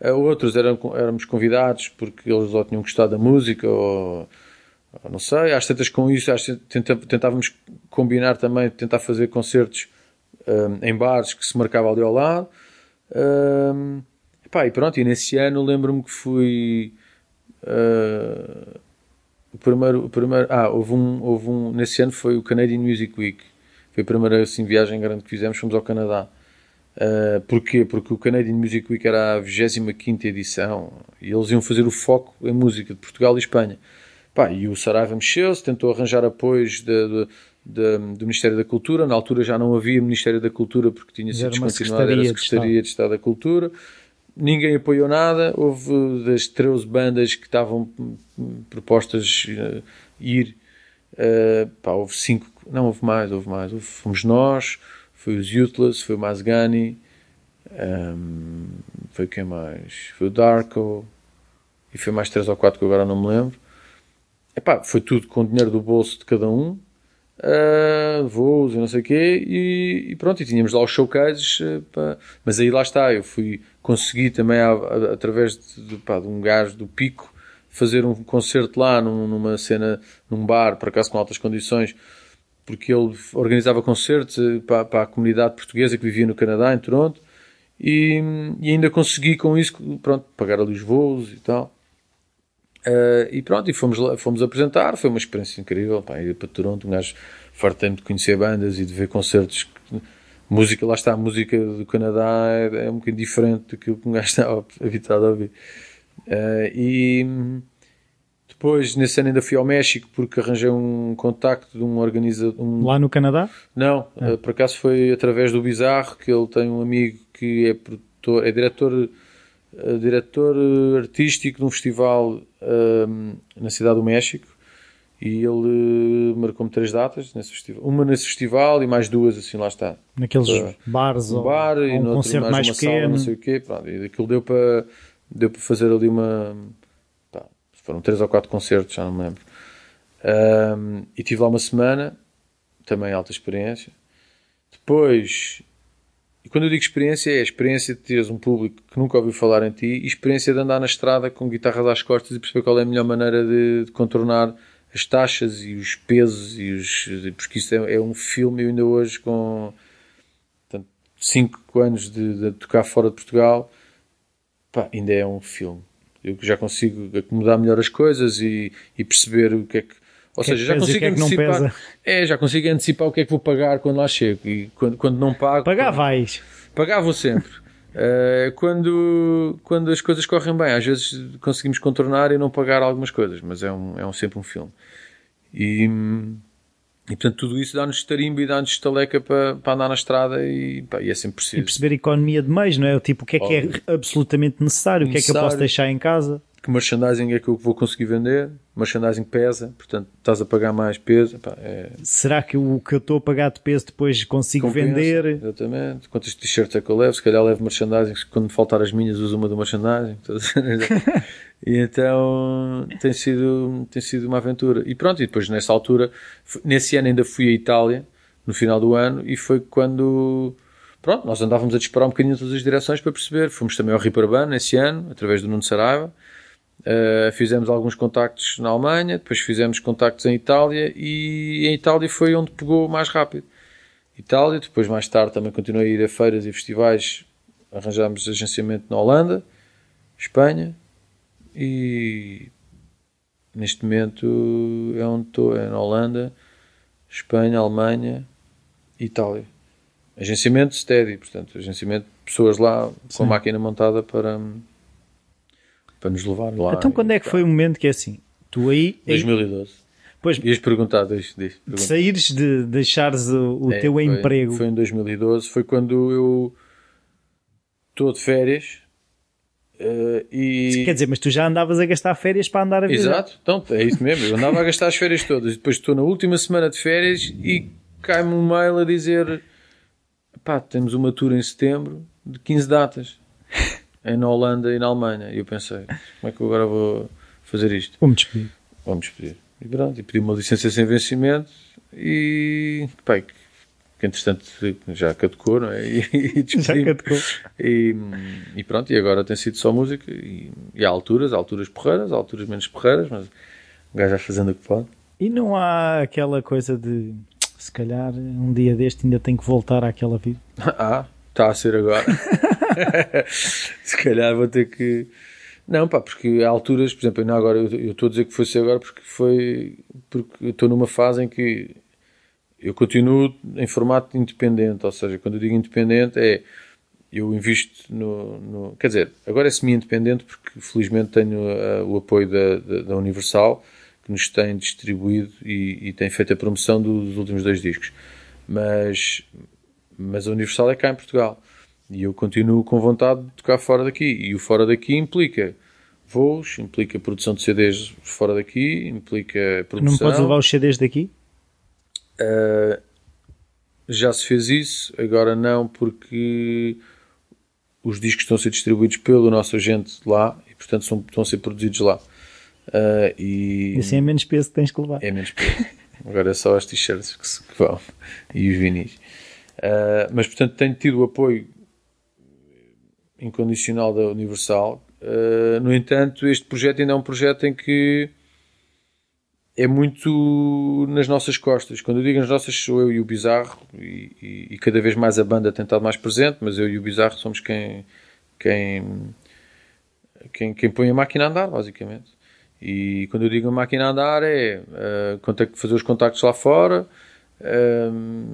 S1: Uh, outros eram, éramos convidados porque eles ou tinham gostado da música ou, ou não sei. Às tantas com isso às, tentávamos combinar também, tentar fazer concertos um, em bares que se marcava ali ao lado. Um, epá, e pronto, e nesse ano lembro-me que fui... Uh, o primeiro, o primeiro, ah, houve um, houve um, nesse ano foi o Canadian Music Week. Foi a primeira assim, viagem grande que fizemos, fomos ao Canadá. Uh, porquê? Porque o Canadian Music Week era a 25 edição e eles iam fazer o foco em música de Portugal e Espanha. Pá, e o Saraiva mexeu-se, tentou arranjar apoios de, de, de, do Ministério da Cultura. Na altura já não havia Ministério da Cultura porque tinha sido descontinuado, era a Secretaria de Estado da Cultura ninguém apoiou nada. Houve das 13 bandas que estavam propostas uh, ir, uh, pá, houve 5, não houve mais, houve mais. Houve, fomos nós, foi os Youthless, foi o Mazgani, um, ehm, foi quem mais? Foi o Darko e foi mais 3 ou 4 que agora não me lembro. Epá, foi tudo com o dinheiro do bolso de cada um. Uh, voos e não sei o quê, e, e, pronto, e tínhamos lá os showcases, uh, pá. mas aí lá está, eu fui, consegui também, a, a, através de, de, pá, de, um gajo do Pico, fazer um concerto lá, num, numa cena, num bar, por acaso com altas condições, porque ele organizava concertos uh, para, para a comunidade portuguesa que vivia no Canadá, em Toronto, e, e ainda consegui com isso, pronto, pagar ali os voos e tal. Uh, e pronto, e fomos, lá, fomos apresentar, foi uma experiência incrível, pá, ir para Toronto, um gajo fartei de conhecer bandas e de ver concertos, música, lá está, a música do Canadá é, é um bocadinho diferente do que um gajo estava habitado a ouvir. Uh, e depois, nesse ano ainda fui ao México porque arranjei um contacto de um organizador... Um...
S2: Lá no Canadá?
S1: Não, ah. uh, por acaso foi através do Bizarro, que ele tem um amigo que é produtor, é diretor eh, diretor eh, artístico de um festival ehm, na cidade do México e ele marcou-me três datas nesse festival. Uma nesse festival e mais duas, assim, lá está.
S2: Naqueles para, bares
S1: um bar ou, e
S2: um concerto mais, mais pequeno. Sala,
S1: não sei o quê. Pronto, e aquilo deu para, deu para fazer ali uma... Pá, foram três ou quatro concertos, já não me lembro. Um, ehm, e tive lá uma semana, também alta experiência. Depois e quando eu digo experiência, é a experiência de teres um público que nunca ouviu falar em ti e experiência de andar na estrada com guitarras às costas e perceber qual é a melhor maneira de, de contornar as taxas e os pesos e os. Porque isso é, é um filme, eu ainda hoje com 5 anos de, de, tocar fora de Portugal, pá, ainda é um filme. Eu já consigo acomodar melhor as coisas e, e perceber o que é que ou que seja, já consigo
S2: é
S1: antecipar. É, já consigo antecipar o que é que vou pagar quando lá chego. E quando, quando não pago.
S2: Pagar vais.
S1: Pagar vou sempre. Uh, quando, quando as coisas correm bem, às vezes conseguimos contornar e não pagar algumas coisas, mas é, um, é um, sempre um filme. E, e portanto, tudo isso dá-nos tarimbo e dá-nos estaleca para, para andar na estrada e, pá, e é sempre preciso.
S2: E perceber a economia de meios, não é? Tipo, o que é que é absolutamente necessário, necessário, o que é que eu posso deixar em casa
S1: que merchandising é que eu vou conseguir vender, merchandising pesa, portanto estás a pagar mais peso. é...
S2: Será que o que eu estou a pagar de peso depois consigo Compensa, vender?
S1: Exatamente. Quantos t-shirts é que eu levo? Se calhar levo merchandising, quando me faltar as minhas uso uma do merchandising. e então tem sido, tem sido uma aventura. E pronto, e depois nessa altura, nesse ano ainda fui à Itália, no final do ano, e foi quando pronto, nós andávamos a disparar um bocadinho em todas as direções para perceber. Fomos também ao Riperban esse ano, através do Nuno Saraiva. Uh, fizemos alguns contactos na Alemanha, depois fizemos contactos em Itália e em Itália foi onde pegou mais rápido. Itália, depois mais tarde também continuei a ir a feiras e festivais, arranjámos agenciamento na Holanda, Espanha e neste momento é onde estou, é na Holanda, Espanha, Alemanha e Itália. Agenciamento steady, portanto, agenciamento de pessoas lá Sim. com a máquina montada para para nos levar lá.
S2: Então quando é que foi o momento que é assim? Tu aí...
S1: 2012. Pois, Ias perguntar, diz, diz,
S2: de saíres de deixares o, o é, teu
S1: foi,
S2: emprego.
S1: Foi em 2012, foi quando eu estou de férias uh, e...
S2: Quer dizer, mas tu já andavas a gastar férias para andar a viajar.
S1: Exato, então é isso mesmo, eu andava a gastar as férias todas e depois estou na última semana de férias e cai-me um mail a dizer pá, temos uma tour em setembro de 15 datas é na Holanda e na Alemanha. E eu pensei, como é que eu agora vou fazer isto?
S2: Vamos despedir.
S1: Vamos despedir. E pronto, e pedi uma licença sem vencimento e, pá, que, que entretanto já caducou, não é? E,
S2: e já caducou.
S1: E, e pronto, e agora tem sido só música e, e há alturas, há alturas porreiras, há alturas menos porreiras, mas o gajo já fazendo o que pode.
S2: E não há aquela coisa de se calhar um dia deste ainda tem que voltar àquela vida?
S1: ah, está a ser agora. se calhar vou ter que. Não, pá, porque há alturas, por exemplo, não agora, eu estou a dizer que foi ser agora porque foi. porque estou numa fase em que eu continuo em formato independente, ou seja, quando eu digo independente é. Eu invisto no. no quer dizer, agora é semi-independente porque felizmente tenho uh, o apoio da, da, da, Universal que nos tem distribuído e, e tem feito a promoção dos últimos dois discos. Mas, mas a Universal é cá em Portugal. E eu continuo com vontade de tocar fora daqui. E o fora daqui implica voos, implica produção de CDs fora daqui, implica produção.
S2: Não podes levar os CDs daqui?
S1: Uh, já se fez isso, agora não, porque os discos estão a ser distribuídos pelo nosso agente lá e, portanto, são, estão a ser produzidos lá. Uh, e,
S2: assim é menos peso que tens que levar.
S1: É menos peso. Agora é só as t-shirts que, que vão e os vinis. Uh, mas, portanto, tenho tido o apoio incondicional da Universal. Uh, no entanto, este projeto ainda é um projeto em que é muito nas nossas costas. Quando eu digo nas nossas, sou eu e o Bizarro, e, e, e, cada vez mais a banda tem estado mais presente, mas eu e o Bizarro somos quem, quem, quem, quem põe a máquina a andar, basicamente. E quando eu digo a máquina a andar é uh, fazer os contactos lá fora,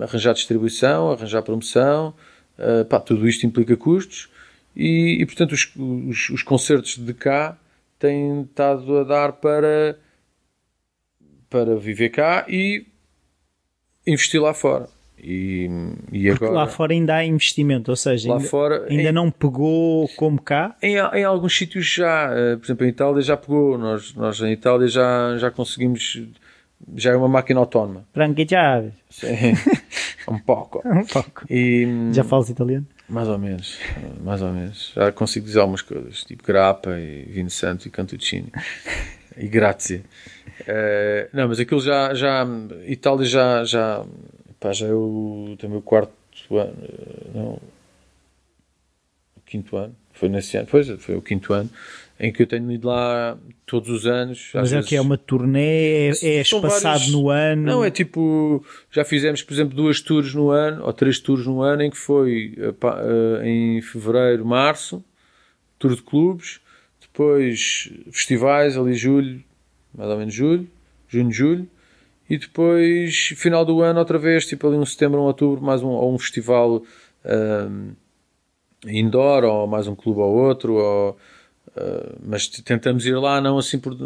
S1: arranjar distribuição, arranjar promoção, uh, pá, tudo isto implica custos e, e portanto os, os, os concertos de cá têm estado a dar para para viver cá e investir lá fora. E, e agora,
S2: lá fora ainda há investimento, ou seja, lá ainda, fora, ainda em, não pegou como cá?
S1: Em, em alguns sítios já, uh, por exemplo, em Itália já pegou, nós, nós em Itália já, já conseguimos, já é uma máquina autónoma.
S2: Branquejar.
S1: Sim, um pouco.
S2: um pouco. E, já falas italiano?
S1: Mais ou menos, mais ou menos. Já consigo dizer algumas coisas, tipo grappa e vinho santo e cantuccini. e grazie. Uh, não, mas aquilo já, já Itália já, já, pá, já é o, também o quarto ano, não, o quinto ano, foi nesse ano, pois, foi o quinto ano, em que eu tenho ido lá todos os anos.
S2: Mas é vezes, que é uma turnê, é, é espaçado vários, no ano?
S1: Não, é tipo, já fizemos, por exemplo, duas tours no ano, ou três tours no ano, em que foi uh, em fevereiro, março, tour de clubes, depois festivais, ali julho, mais ou menos julho, junho, julho, e depois, final do ano, outra vez, tipo ali um setembro, um outubro, mais um, ou um festival um, indoor, ou mais um clube ou outro, ou, uh, mas tentamos ir lá, não assim por,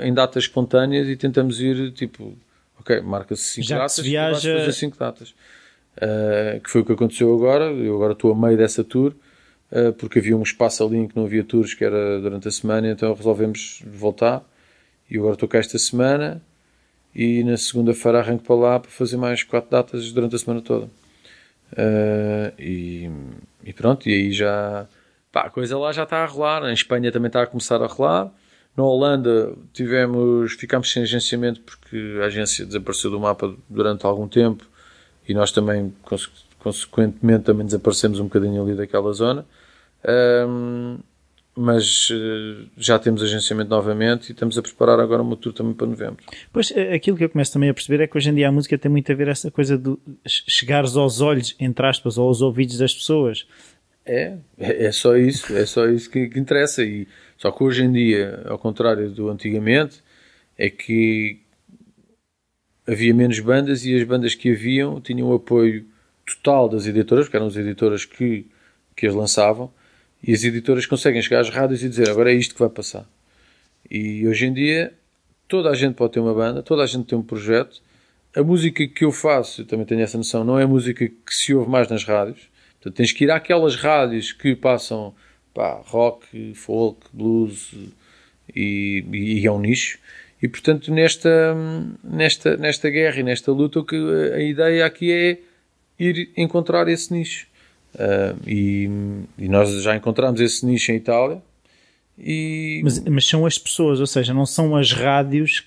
S1: em datas espontâneas, e tentamos ir, tipo, ok, marca-se 5 datas,
S2: se viaja...
S1: fazer 5 datas. Uh, que foi o que aconteceu agora, eu agora estou a meio dessa tour, uh, porque havia um espaço ali em que não havia tours, que era durante a semana, então resolvemos voltar e agora estou cá esta semana e na segunda-feira arranco para lá para fazer mais quatro datas durante a semana toda. E, e, pronto, e aí já pá, a coisa lá já está a rolar. Em Espanha também está a começar a rolar. Na Holanda tivemos, ficámos sem agenciamento porque a agência desapareceu do mapa durante algum tempo e nós também, consequentemente, também desaparecemos um bocadinho ali daquela zona. Um, mas uh, já temos agenciamento novamente e estamos a preparar agora uma tour também para novembro.
S2: Pois, eh, aquilo que eu começo também a perceber é que hoje em dia a música tem muito a ver essa coisa de chegares aos olhos, entre aspas, ou aos ouvidos das pessoas.
S1: É, é, é só isso, é só isso que, que interessa. E, só que hoje em dia, ao contrário do antigamente, é que havia menos bandas e as bandas que haviam tinham o apoio total das editoras, porque eram as editoras que, que as lançavam, e as editoras conseguem chegar às rádios e dizer agora é isto que vai passar. E hoje em dia toda a gente pode ter uma banda, toda a gente tem um projeto. A música que eu faço, eu também tenho essa noção, não é música que se ouve mais nas rádios. Portanto, tens que ir àquelas rádios que passam pá, rock, folk, blues e, e, é um nicho. E portanto, nesta, nesta, nesta guerra e nesta luta, que a ideia aqui é ir encontrar esse nicho. Uh, e, e, nós já encontramos esse nicho em Itália. E...
S2: Mas, mas são as pessoas, ou seja, não são as rádios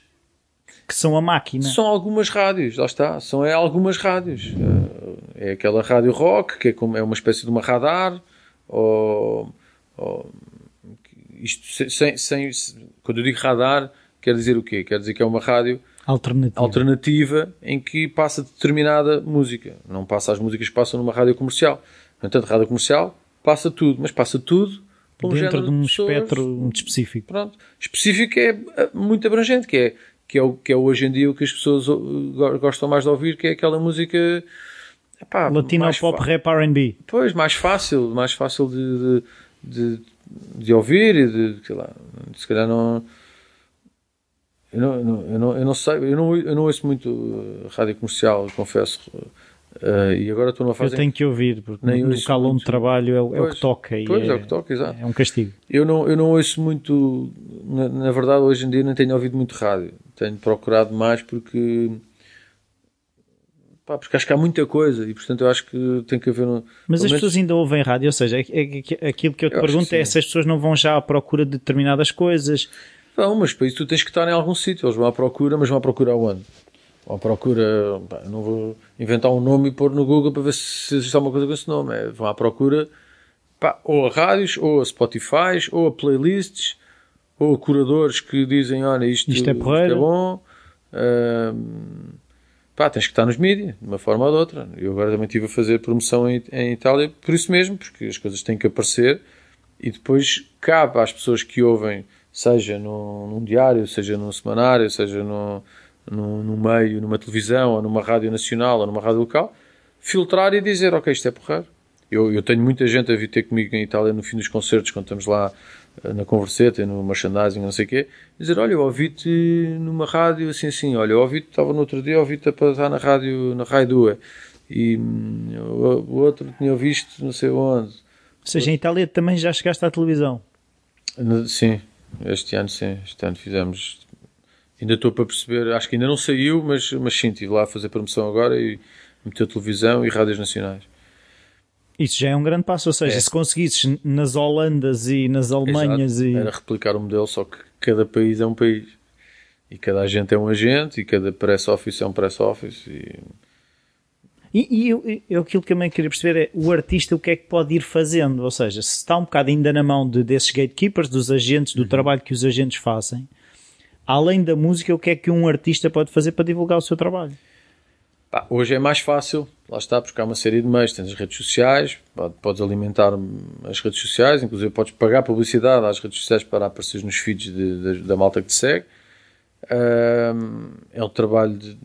S2: que são a máquina.
S1: São algumas rádios, lá está. São é, algumas rádios. Uh, é aquela rádio rock, que é, como, é uma espécie de uma radar, ou, ou isto sem, sem, quando eu digo radar, quer dizer o quê? Quer dizer que é uma rádio
S2: alternativa.
S1: alternativa em que passa determinada música. Não passa as músicas que passam numa rádio comercial. No entanto, rádio comercial passa tudo, mas passa tudo
S2: um dentro de um de espectro muito específico.
S1: Pronto. Específico é, é muito abrangente, que é, que é, o, que é hoje em dia o que as pessoas gostam mais de ouvir, que é aquela música
S2: epá, Latino pop rap R&B.
S1: Pois, mais fácil, mais fácil de, de, de, de ouvir e de, sei lá, se calhar não... Eu não, eu não, eu não sei, eu não, eu não ouço muito rádio comercial, confesso. Uh, e agora estou numa fase.
S2: Eu tenho que ouvir, porque nem no local onde trabalho é, pois, é, o que toca.
S1: Pois,
S2: é,
S1: é, o que toca, exato.
S2: É um castigo.
S1: Eu não, eu não ouço muito, na, na, verdade, hoje em dia não tenho ouvido muito rádio. Tenho procurado mais porque. Pá, porque acho que há muita coisa e, portanto, eu acho que tem que haver. Um,
S2: Mas as menos... pessoas ainda ouvem rádio, ou seja, é, é, aquilo que eu te eu pergunto é se as pessoas não vão já à procura de determinadas coisas.
S1: Vão, mas para isso tu tens que estar em algum sítio. Eles vão à procura, mas vão à procura aonde? ou à procura, pá, não vou inventar um nome e pôr no Google para ver se existe alguma coisa com esse nome. É, vão à procura pá, ou a rádios, ou a Spotify, ou a playlists, ou a curadores que dizem: Olha, isto,
S2: Isto é
S1: isto
S2: porreiro.
S1: bom. Pá, tens que estar nos mídias, de uma forma ou de outra. Eu agora também estive a fazer promoção em, em Itália por isso mesmo, porque as coisas têm que aparecer e depois cabe às pessoas que ouvem, seja num, num diário, seja num semanário, seja no, no, no meio, numa televisão, ou numa rádio nacional, ou numa rádio local, filtrar e dizer, ok, isto é porreiro. Eu, eu tenho muita gente a vir ter comigo em Itália no fim dos concertos, quando estamos lá na converseta, no merchandising, não sei o quê, dizer, olha, eu ouvi-te numa rádio assim assim, olha, eu ouvi-te, estava no outro dia, ouvi-te a passar na rádio, na Rádio Dua, e hum, o o outro tinha visto não sei onde.
S2: Ou seja, em Itália também já chegaste à televisão.
S1: Sim, este ano sim, este ano fizemos. Ainda estou para perceber, acho que ainda não saiu, mas, mas sim, estive lá a fazer promoção agora e meteu televisão e rádios nacionais.
S2: Isso já é um grande passo. Ou seja,
S1: É.
S2: se conseguisses nas Holandas e nas Alemanhas
S1: Exato.
S2: e.
S1: Era replicar o modelo, só que cada país é um país. E cada agente é um agente, e cada press office é um press office. E...
S2: E, e eu, aquilo que também queria perceber é o artista o que é que pode ir fazendo, ou seja, se está um bocado ainda na mão de, desses gatekeepers, dos agentes,
S1: Uhum.
S2: do trabalho que os agentes fazem, além da música, o que é que um artista pode fazer para divulgar o seu trabalho?
S1: Pá, hoje é mais fácil, lá está, porque há uma série de meios. Tens as redes sociais, pode- podes alimentar as redes sociais, inclusive podes pagar publicidade às redes sociais para aparecer nos feeds de- de- da malta que te segue. Ahm, é o trabalho de.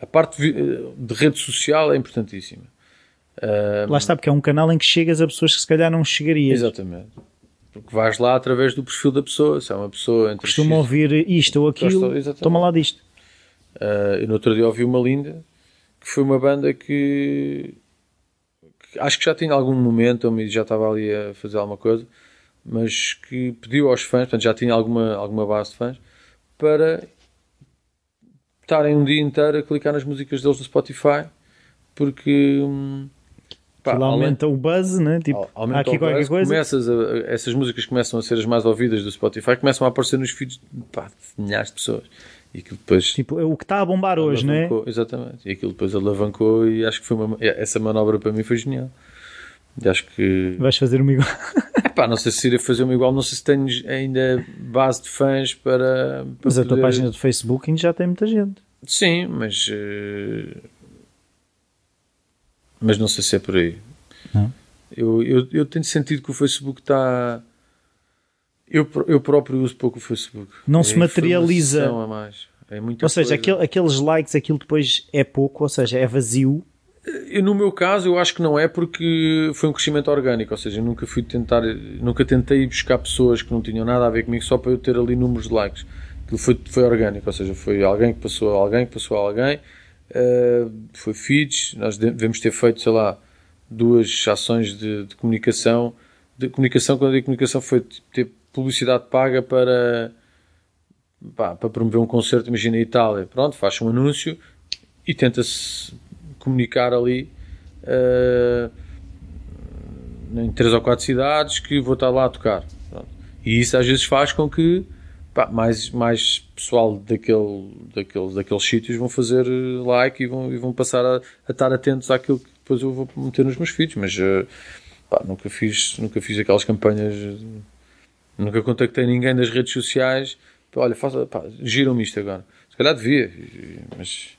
S1: A parte de rede social é importantíssima. Ahm,
S2: Lá está, porque é um canal em que chegas a pessoas que se calhar não chegarias.
S1: Exatamente. Porque vais lá através do perfil da pessoa. Se é uma pessoa
S2: Costuma ouvir isto ou aquilo, toma lá disto.
S1: Uh, eu no outro dia ouvi uma linda que foi uma banda que, que acho que já tinha algum momento e já estava ali a fazer alguma coisa, mas que pediu aos fãs, portanto já tinha alguma, alguma base de fãs, para estarem um dia inteiro a clicar nas músicas deles no Spotify, porque hum, pá,
S2: Aquilo
S1: além-
S2: aumenta o buzz, né? Tipo,
S1: aumenta
S2: aqui
S1: o
S2: qualquer
S1: buzz,
S2: coisa.
S1: começas a- essas músicas começam a ser as mais ouvidas do Spotify, começam a aparecer nos feeds pá, de milhares de pessoas. E aquilo depois
S2: Tipo, é o que está a bombar hoje, não é?
S1: Exatamente. E aquilo depois alavancou e acho que foi uma, essa manobra para mim foi genial. E acho que
S2: Vais fazer uma igual.
S1: Epá, não sei se iria fazer uma igual, não sei se tenho ainda base de fãs para, para
S2: Mas a tua
S1: poder-
S2: página do Facebook ainda já tem muita gente.
S1: Sim, mas eh, mas não sei se é por aí.
S2: Não?
S1: Eu, eu, eu tenho sentido que o Facebook está. Eu, eu próprio uso pouco o Facebook.
S2: Não
S1: É
S2: se materializa.
S1: A mais. É muita
S2: Ou seja, aquele- aqueles likes, aquilo depois é pouco, ou seja, é vazio.
S1: Eu, no meu caso, eu acho que não é porque foi um crescimento orgânico, ou seja, eu nunca fui tentar, nunca tentei buscar pessoas que não tinham nada a ver comigo só para eu ter ali números de likes. Aquilo foi, foi orgânico, ou seja, foi alguém que passou a alguém, que passou a alguém, eh, foi feeds, nós de- devemos ter feito, sei lá, duas ações de, de comunicação. De comunicação, quando eu digo comunicação, foi ter publicidade paga para, pá, para promover um concerto, imagina em Itália. Pronto, faz um anúncio e tenta-se comunicar ali eh, em três ou quatro cidades que vou estar lá a tocar. Pronto. E isso às vezes faz com que pá, mais, mais pessoal daquele, daqueles, daqueles sítios vão fazer eh, like e vão, e vão passar a, a estar atentos àquilo que depois eu vou meter nos meus feeds. Mas eh, pá, nunca, fiz, nunca fiz aquelas campanhas, nunca contactei ninguém das redes sociais. Olha, faça, pá, giram-me isto agora. Se calhar devia, mas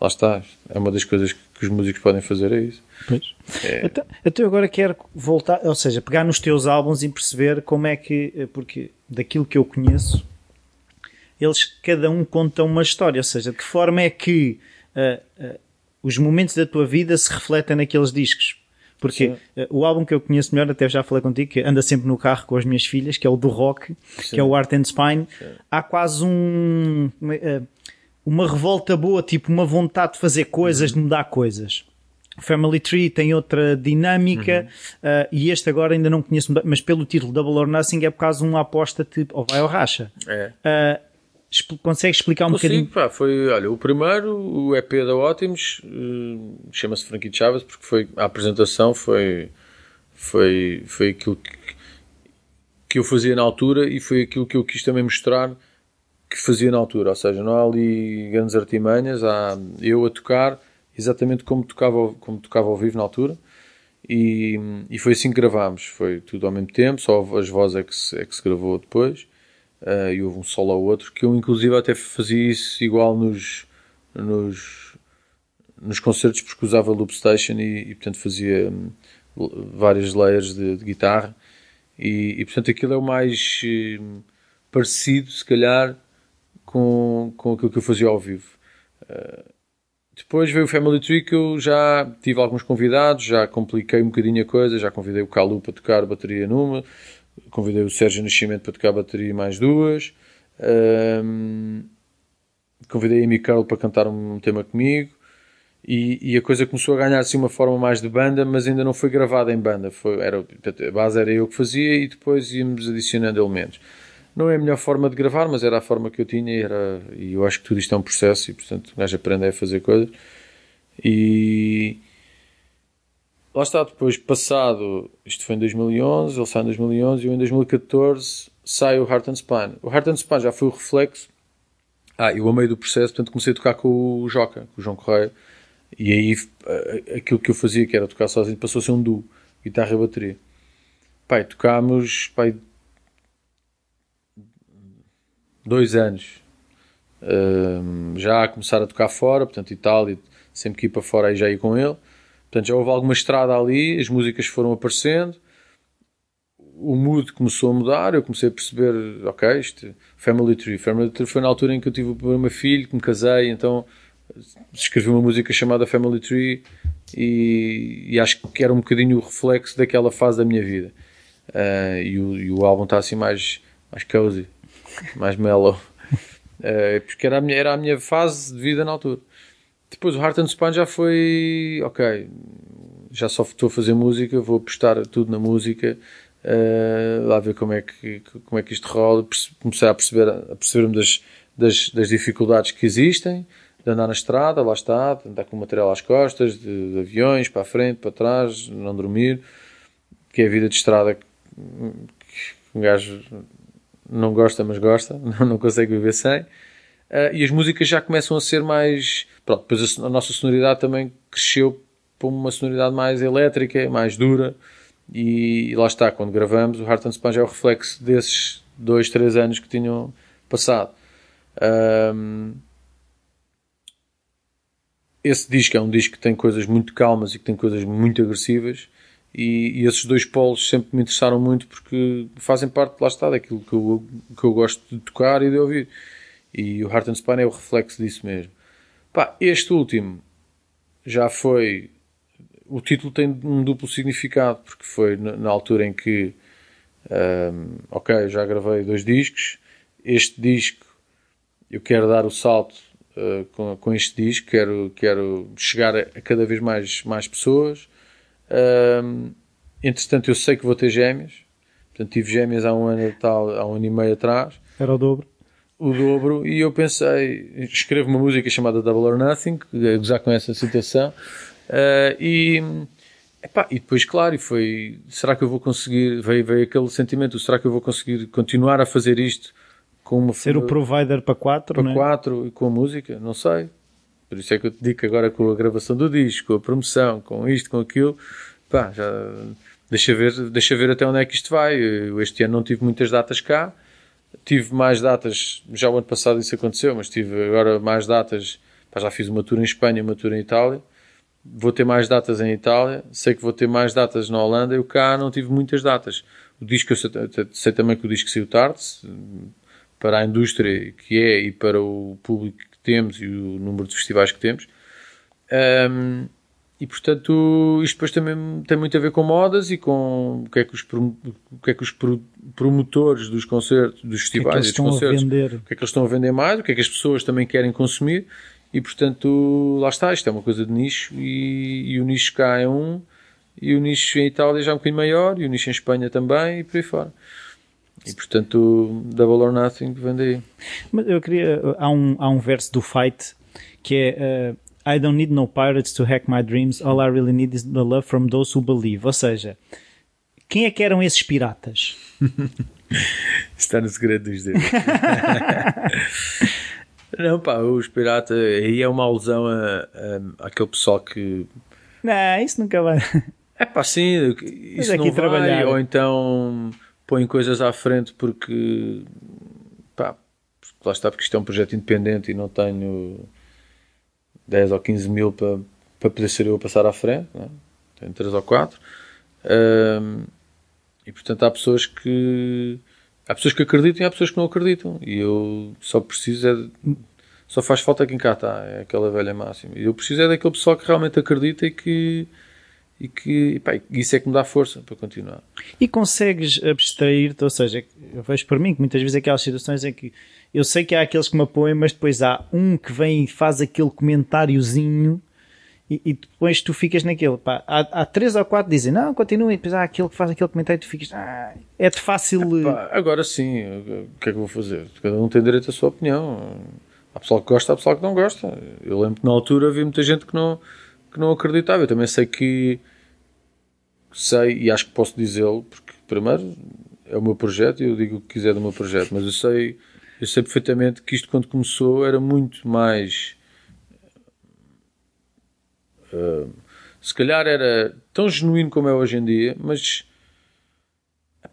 S1: lá está. É uma das coisas que, os músicos podem fazer, é isso.
S2: Pois.
S1: É.
S2: Então, então agora quero voltar, ou seja, pegar nos teus álbuns e perceber como é que, porque daquilo que eu conheço, eles cada um conta uma história, ou seja, de que forma é que ah, ah, os momentos da tua vida se refletem naqueles discos. Porque
S1: Sim.
S2: ah, o álbum que eu conheço melhor, até já falei contigo, que anda sempre no carro com as minhas filhas, que é o do rock, que é o Art and Spine, há quase um, uma, ah, uma revolta boa, tipo uma vontade de fazer coisas, de mudar coisas. Family Tree tem outra dinâmica uh, e este agora ainda não conheço, mas pelo título Double or Nothing é por causa de uma aposta tipo, ou vai ou racha.
S1: É.
S2: Uh, consegue explicar um
S1: Consigo,
S2: bocadinho?
S1: pá, foi, olha, o primeiro, o EP da Ótimos, eh, chama-se Frankie Chaves, porque foi, a apresentação foi, foi, foi aquilo que, que eu fazia na altura e foi aquilo que eu quis também mostrar que fazia na altura, ou seja, não há ali grandes artimanhas, há eu a tocar exatamente como tocava, como tocava ao vivo na altura. E, e foi assim que gravámos, foi tudo ao mesmo tempo, só as vozes é que se, é que se gravou depois uh, e houve um solo ao outro, que eu inclusive até fazia isso igual nos, nos, nos concertos porque usava loop station e, e portanto fazia um, várias layers de, de guitarra e, e, portanto aquilo é o mais um, parecido se calhar com, com aquilo que eu fazia ao vivo. Uh, depois veio o Family Tree que eu já tive alguns convidados, já compliquei um bocadinho a coisa, já convidei o Calu para tocar bateria numa, convidei o Sérgio Nascimento para tocar bateria mais duas, um, convidei a Amy Carl para cantar um tema comigo e, e, a coisa começou a ganhar assim uma forma mais de banda, mas ainda não foi gravada em banda. Foi, era, a base era eu que fazia e depois íamos adicionando elementos. Não é a melhor forma de gravar, mas era a forma que eu tinha e, era, e eu acho que tudo isto é um processo e, portanto, o gajo aprende a fazer coisas. E lá está, depois passado, isto foi em 2011, ele sai em 2011 e eu em 2014 sai o Heart and Spine. O Heart and Spine já foi o reflexo. Ah, eu amei do processo, portanto comecei a tocar com o Joca, com o João Correia. E aí eh, aquilo que eu fazia, que era tocar sozinho, passou a ser um duo, guitarra e bateria. Pai, tocámos, pai, dois anos um, já a começar a tocar fora, portanto, Itália, sempre que ia para fora aí já ia com ele. Portanto, já houve alguma estrada ali, as músicas foram aparecendo, o mood começou a mudar, eu comecei a perceber, ok, isto, Family Tree. Family Tree foi na altura em que eu tive o primeiro filho, que me casei, então escrevi uma música chamada Family Tree e, e, acho que era um bocadinho o reflexo daquela fase da minha vida. Uh, e, o, e, o, álbum está assim mais, mais cozy mais mellow. Uh, porque era a, minha, era a minha fase de vida na altura. Depois o Heart and Spine já foi, ok, já só estou a fazer música, vou apostar tudo na música, uh, lá ver como é que, como é que isto rola, começar a perceber, a perceber-me das, das, das, dificuldades que existem, de andar na estrada, lá está, de andar com o material às costas, de, de, aviões, para a frente, para trás, não dormir, que é a vida de estrada que um gajo não gosta, mas gosta, não consegue viver sem. Uh, e as músicas já começam a ser mais. Pronto, depois a, a, nossa sonoridade também cresceu para uma sonoridade mais elétrica, mais dura. E, e lá está, quando gravamos, o Heart and Sponge é o reflexo desses dois, três anos que tinham passado. Um, esse disco é um disco que tem coisas muito calmas e que tem coisas muito agressivas e, e, esses dois polos sempre me interessaram muito porque fazem parte, lá está, daquilo que eu, que eu gosto de tocar e de ouvir. E o Heart and Spine é o reflexo disso mesmo. Pá, este último já foi. O título tem um duplo significado, porque foi na, altura em que. Um, ok, já gravei dois discos. Este disco, eu quero dar o salto uh, com, com este disco, quero, quero chegar a, a cada vez mais, mais pessoas um, entretanto, eu sei que vou ter gêmeas. Portanto, tive gêmeas há um ano tal, há um ano e meio atrás.
S2: Era o dobro.
S1: O dobro. E eu pensei, escrevo uma música chamada Double or Nothing, já conhece a citação. Uh, e, epá, e depois, claro, e foi, será que eu vou conseguir, veio, veio aquele sentimento, será que eu vou conseguir continuar a fazer isto com uma...
S2: Ser o provider para quatro,
S1: Para é? quatro e com a música? Não sei. Por isso é que eu te digo agora com a gravação do disco, com a promoção, com isto, com aquilo, pá, já deixa ver, deixa ver até onde é que isto vai. Eu este ano não tive muitas datas cá, tive mais datas, já o ano passado isso aconteceu, mas tive agora mais datas, pá, já fiz uma tour em Espanha, uma tour em Itália, vou ter mais datas em Itália, sei que vou ter mais datas na Holanda, eu cá não tive muitas datas. O disco, eu sei, sei também que o disco saiu tarde, para a indústria que é e para o público temos e o número de festivais que temos. Um, e portanto, isto depois também tem muito a ver com modas e com o que é que os, o que é que os promotores dos concertos, dos festivais
S2: que é que
S1: dos concertos,
S2: o que
S1: é que eles estão a vender mais, o que é que as pessoas também querem consumir. E portanto, lá está, isto é uma coisa de nicho e, e o nicho cá é um, e o nicho em Itália já é um bocadinho maior, e o nicho em Espanha também, e por aí fora. E portanto, Double or Nothing vem daí.
S2: Mas eu queria. Há um, há um verso do Fight que é. Uh, I don't need no pirates to hack my dreams. All I really need is the love from those who believe. Ou seja, quem é que eram esses piratas?
S1: Está no segredo dos dedos. Não, pá, os piratas, aí é uma alusão a, a, àquele pessoal que.
S2: Não, isso nunca vai.
S1: É pá, sim, isso aqui não vai, trabalhar. ou então põem coisas à frente porque. pá, lá está, porque isto é um projeto independente e não tenho 10 ou 15 mil para, para poder ser eu a passar à frente, não é? tenho 3 ou 4. Um, e portanto há pessoas que há pessoas que acreditam e há pessoas que não acreditam. E eu só preciso é de, só faz falta quem cá está, é aquela velha máxima. E eu preciso é daquele pessoal que realmente acredita e que e que pá, isso é que me dá força para continuar.
S2: E consegues abstrair-te, ou seja, eu vejo por mim que muitas vezes aquelas situações em que eu sei que há aqueles que me apoiam, mas depois há um que vem e faz aquele comentáriozinho e, e, depois tu ficas naquele. Pá, há, há três ou quatro que dizem não, continua, e depois há aquele que faz aquele comentário e tu ficas. Ah, é de fácil.
S1: Epá, agora sim, o que é que vou fazer? Cada um tem direito à sua opinião. Há pessoal que gosta, há pessoal que não gosta. Eu lembro que na altura havia muita gente que não, que não acreditava. Eu também sei que. Sei, e acho que posso dizê-lo, porque primeiro é o meu projeto e eu digo o que quiser do meu projeto, mas eu sei, eu sei perfeitamente que isto quando começou era muito mais Uh, se calhar era tão genuíno como é hoje em dia, mas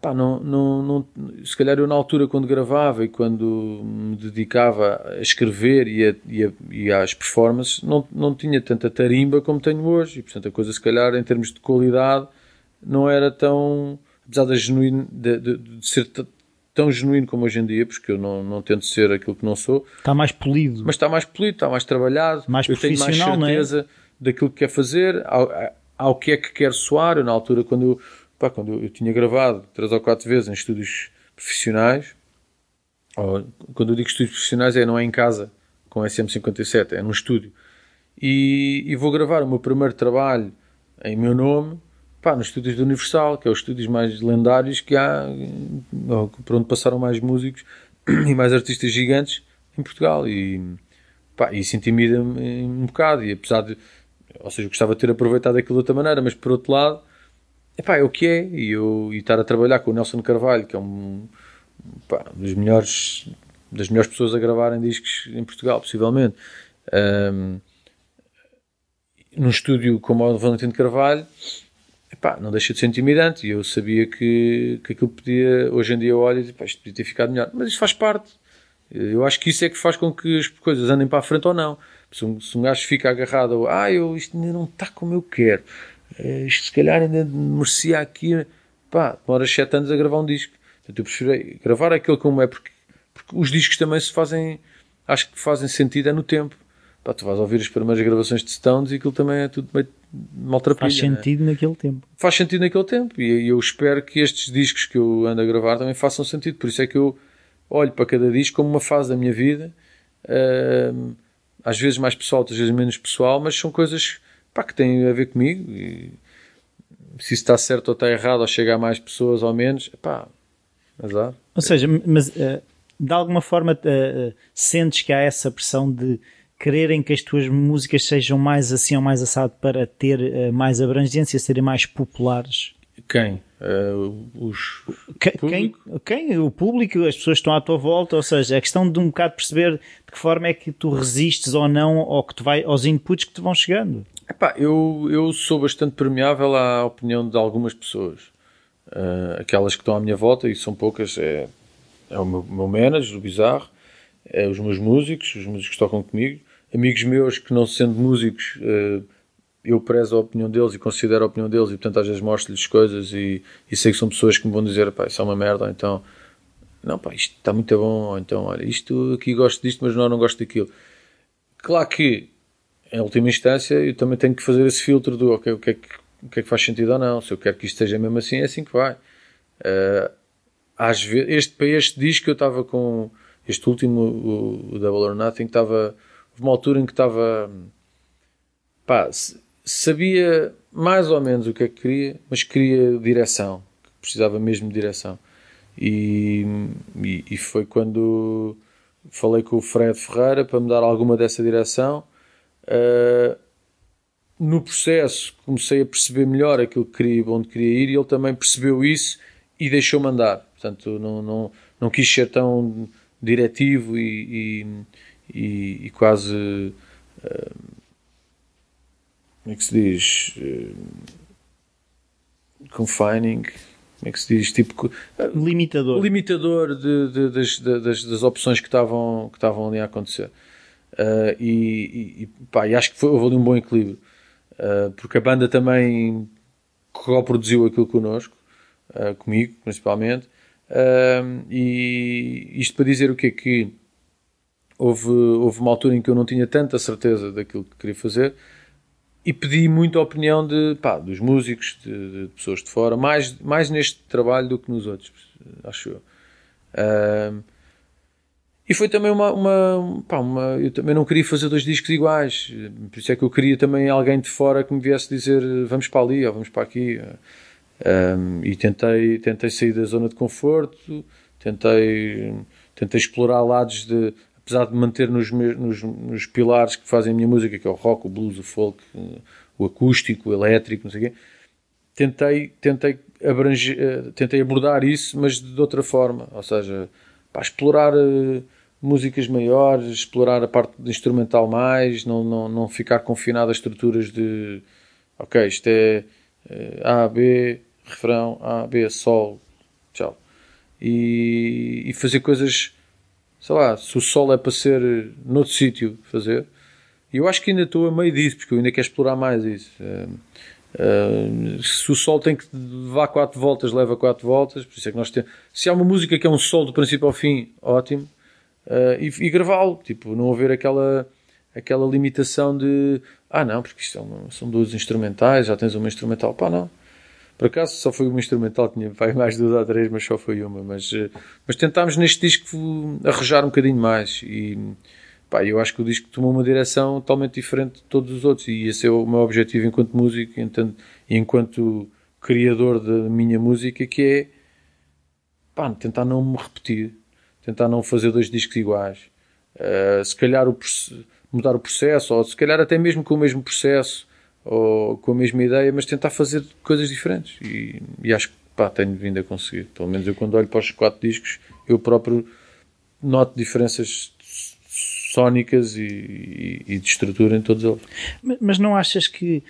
S1: epá, não, não, não, se calhar eu na altura quando gravava e quando me dedicava a escrever e, a, e, a, e às performances não, não tinha tanta tarimba como tenho hoje e portanto a coisa se calhar em termos de qualidade não era tão apesar de, genuíno, de, de, de ser tão genuíno como hoje em dia, porque eu não, não tento ser aquilo que não sou.
S2: Está mais polido.
S1: Mas está mais polido, está mais trabalhado.
S2: Mais eu tenho mais certeza. Não é?
S1: daquilo que quer fazer, ao, ao que é que quer soar. Eu, na altura, quando eu, pá, quando eu, eu tinha gravado três ou quatro vezes em estúdios profissionais, ou, quando eu digo estúdios profissionais, é não é em casa com SM57, é num estúdio. E, e, vou gravar o meu primeiro trabalho em meu nome, pá, nos estúdios do Universal, que é os estúdios mais lendários que há, por onde passaram mais músicos e mais artistas gigantes em Portugal. E, pá, isso intimida-me um bocado. E apesar de ou seja, gostava de ter aproveitado aquilo de outra maneira, mas por outro lado, epá, é o que é. E, eu, e estar a trabalhar com o Nelson Carvalho, que é um dos melhores, das melhores pessoas a gravarem discos em Portugal, possivelmente, um, num estúdio como o Valentino Carvalho, epá, não deixa de ser intimidante. E eu sabia que, que aquilo podia, hoje em dia eu olho e digo, isto podia ter ficado melhor. Mas isso faz parte. Eu acho que isso é que faz com que as coisas andem para a frente ou não. Se um, se um gajo fica agarrado, ah, eu, isto ainda não está como eu quero, isto se calhar ainda merecia aqui, pá, demora 7 anos a gravar um disco. Portanto, eu prefiro gravar aquele como é, porque, porque os discos também se fazem, acho que fazem sentido é no tempo. Pá, tu vais ouvir as primeiras gravações de Stones e aquilo também é tudo meio maltrapilha.
S2: Faz né? sentido naquele tempo.
S1: Faz sentido naquele tempo e eu espero que estes discos que eu ando a gravar também façam sentido. Por isso é que eu olho para cada disco como uma fase da minha vida. Às vezes mais pessoal, às vezes menos pessoal, mas são coisas pá, que têm a ver comigo. E se isso está certo ou está errado, ou chega a mais pessoas ou menos, pá, azar.
S2: Ou seja, mas uh, de alguma forma uh, sentes que há essa pressão de quererem que as tuas músicas sejam mais assim ou mais assado para ter mais abrangência, serem mais populares?
S1: Quem? Uh, os
S2: quem, quem? O público, as pessoas estão à tua volta, ou seja, é questão de um bocado perceber de que forma é que tu resistes ou não ao que te vai, aos inputs que te vão chegando.
S1: Epá, eu, eu sou bastante permeável à opinião de algumas pessoas. Uh, aquelas que estão à minha volta, e são poucas, é, é o meu, meu manager, o Bizarro, é os meus músicos, os músicos que tocam comigo, amigos meus que não sendo músicos uh, eu prezo a opinião deles e considero a opinião deles e portanto às vezes mostro-lhes coisas e, e, sei que são pessoas que me vão dizer pá, isso é uma merda ou então não pá, isto está muito bom ou então olha, isto aqui gosto disto mas não, não gosto daquilo claro que em última instância eu também tenho que fazer esse filtro do okay, o, que é que, o que é que faz sentido ou não se eu quero que isto esteja mesmo assim é assim que vai uh, às vezes, este, para este disco eu estava com este último o, o Double or Nothing estava uma altura em que estava pá, sabia mais ou menos o que é que queria, mas queria direção, precisava mesmo de direção. E, e, e, foi quando falei com o Fred Ferreira para me dar alguma dessa direção. Uh, no processo comecei a perceber melhor aquilo que queria, onde queria ir e ele também percebeu isso e deixou-me andar. Portanto, não, não, não quis ser tão diretivo e, e, e, e quase. Uh, como é que se diz? Uh, confining. Como é que se diz? Tipo,
S2: limitador.
S1: Limitador de, de, das, das, das, opções que estavam, que estavam ali a acontecer. Uh, e, e, pá, e acho que foi, houve ali um bom equilíbrio. Uh, porque a banda também co-produziu aquilo connosco, uh, comigo principalmente. e isto para dizer o que é que houve, houve uma altura em que eu não tinha tanta certeza daquilo que queria fazer e pedi muito a opinião de, pá, dos músicos, de, de, pessoas de fora, mais, mais neste trabalho do que nos outros, acho eu. Uh, e foi também uma, uma, pá, uma, Eu também não queria fazer dois discos iguais, por isso é que eu queria também alguém de fora que me viesse dizer vamos para ali ou vamos para aqui. Um, e tentei, tentei sair da zona de conforto, tentei, tentei explorar lados de apesar de manter nos, nos, nos, pilares que fazem a minha música, que é o rock, o blues, o folk, o acústico, o elétrico, não sei o quê, tentei, tentei, abranger, eh, tentei abordar isso, mas de outra forma, ou seja, para explorar uh, músicas maiores, explorar a parte instrumental mais, não, não, não ficar confinado a estruturas de ok, isto é uh, A, B, refrão, A, B, sol, tchau. E, e fazer coisas sei lá, se o sol é para ser noutro sítio fazer. E eu acho que ainda estou a meio disso, porque eu ainda quero explorar mais isso. Uh, uh, se o sol tem que levar quatro voltas, leva quatro voltas. Por isso é que nós temos. Se há uma música que é um sol do princípio ao fim, ótimo. Uh, e, e gravá-lo, tipo, não haver aquela, aquela limitação de ah, não, porque isto são, são duas instrumentais, já tens uma instrumental. Pá, não por acaso só foi uma instrumental, tinha vai, mais duas ou três, mas só foi uma. Mas, eh, mas tentámos neste disco arrojar um bocadinho mais. E pá, eu acho que o disco tomou uma direção totalmente diferente de todos os outros. E esse é o meu objetivo enquanto músico e enquanto criador da minha música, que é pá, tentar não me repetir, tentar não fazer dois discos iguais. Uh, se calhar o, mudar o processo, ou se calhar até mesmo com o mesmo processo ou com a mesma ideia, mas tentar fazer coisas diferentes. E, e acho que pá, tenho vindo a conseguir. Pelo menos eu, quando olho para os quatro discos, eu próprio noto diferenças sónicas e, e, e de estrutura em todos eles.
S2: Mas não achas que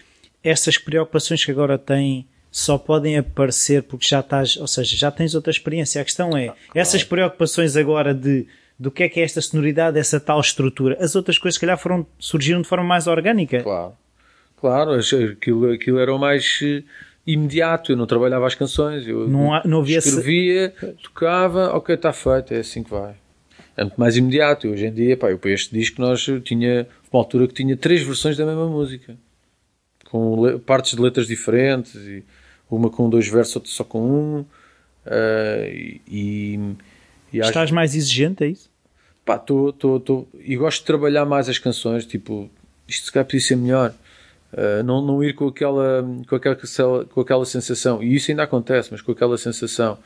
S2: essas preocupações que agora têm só podem aparecer porque já estás, ou seja, já tens outra experiência. A questão é, ah, claro. essas preocupações agora de do que é que é esta sonoridade, essa tal estrutura, as outras coisas, se calhar, foram, surgiram de forma mais orgânica.
S1: Claro. Claro, aquilo, aquilo era o mais eh, imediato. Eu não trabalhava as canções, eu
S2: não, não havia
S1: escrevia, se... tocava, ok, está feito, é assim que vai. É muito mais imediato. E hoje em dia, pá, eu para este disco nós tinha uma altura que tinha três versões da mesma música, com partes de letras diferentes, e uma com dois versos, outra só com um. Uh, e,
S2: e Estás acho... mais exigente, é isso?
S1: Pá, estou, e gosto de trabalhar mais as canções, tipo, isto se calhar podia ser melhor Uh, não, não ir com aquela, com, aquela, com aquela sensação, e isso ainda acontece, mas com aquela sensação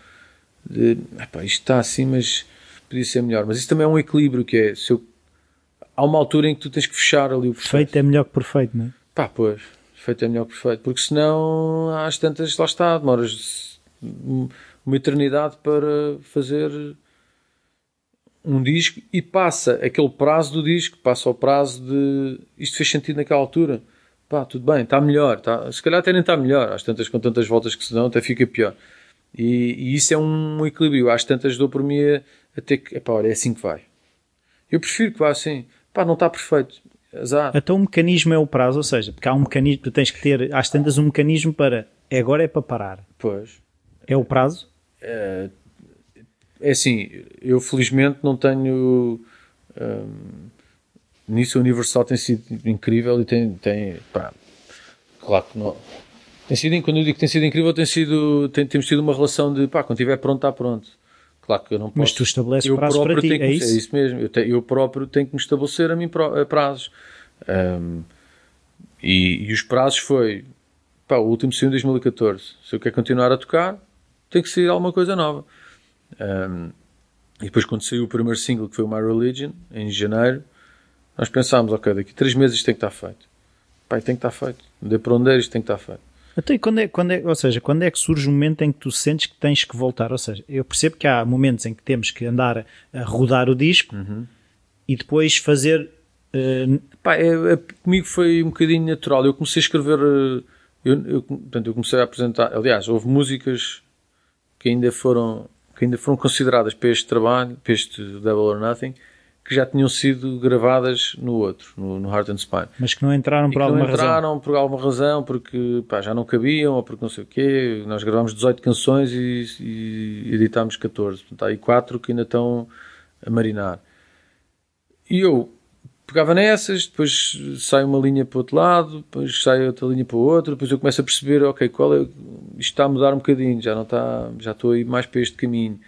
S1: de isto está assim, mas podia ser melhor. Mas isso também é um equilíbrio que é se eu, há uma altura em que tu tens que fechar ali o
S2: processo. Feito é melhor que perfeito, não é?
S1: Pá, pois, feito é melhor que perfeito, porque senão às tantas lá está, demoras uma eternidade para fazer um disco e passa aquele prazo do disco, passa o prazo de isto fez sentido naquela altura pá, tudo bem, está melhor, tá, se calhar até nem está melhor, às tantas com tantas voltas que se dão até fica pior. E, e isso é um equilíbrio, às tantas dou por mim a, a ter que, pá, olha, é assim que vai. Eu prefiro que vá assim, pá, não está perfeito, azar.
S2: Então o mecanismo é o prazo, ou seja, porque há um mecanismo, tu tens que ter, às tantas, um mecanismo para, é agora é para parar.
S1: Pois.
S2: É o prazo?
S1: É, é assim, eu felizmente não tenho... Hum, nisso a Universal tem sido incrível e tem, tem pá, claro que não. Tem sido, quando eu digo que tem sido incrível, tem sido, tem, temos tido uma relação de pá, quando estiver pronto, está pronto. Claro que eu não posso.
S2: Mas tu estabeleces eu prazos para ti,
S1: é
S2: isso?
S1: É isso mesmo. Eu, te, eu próprio tenho que me estabelecer a mim prazos. Um, e, e, os prazos foi, pá, o último saiu em 2014. Se eu quero continuar a tocar, tem que sair alguma coisa nova. Um, e depois quando saiu o primeiro single, que foi o My Religion, em janeiro, nós pensámos, ok, daqui a três meses isto tem que estar feito. Pá, tem que estar feito. De para onde é isto tem que estar feito.
S2: Então, e quando é, quando é, ou seja, quando é que surge o momento em que tu sentes que tens que voltar? Ou seja, eu percebo que há momentos em que temos que andar a rodar o disco
S1: Uhum.
S2: e depois fazer. eh,
S1: Pá, é- é- comigo foi um bocadinho natural. Eu comecei a escrever. eh, Eu, eu, portanto, eu comecei a apresentar. Aliás, houve músicas que ainda foram, que ainda foram consideradas para este trabalho, para este Devil or Nothing, que já tinham sido gravadas no outro, no, no Heart and Spine.
S2: mas que não entraram por
S1: não
S2: alguma razão.
S1: entraram por alguma razão, porque pá, já não cabiam, ou porque não sei o quê. Nós gravámos 18 canções e, e editámos 14. Portanto, há aí 4 que ainda estão a marinar. E eu pegava nessas, depois sai uma linha para o outro lado, depois sai outra linha para o outro, depois eu começo a perceber, ok, qual é, isto está a mudar um bocadinho, já não está, já estou a ir mais para este caminho.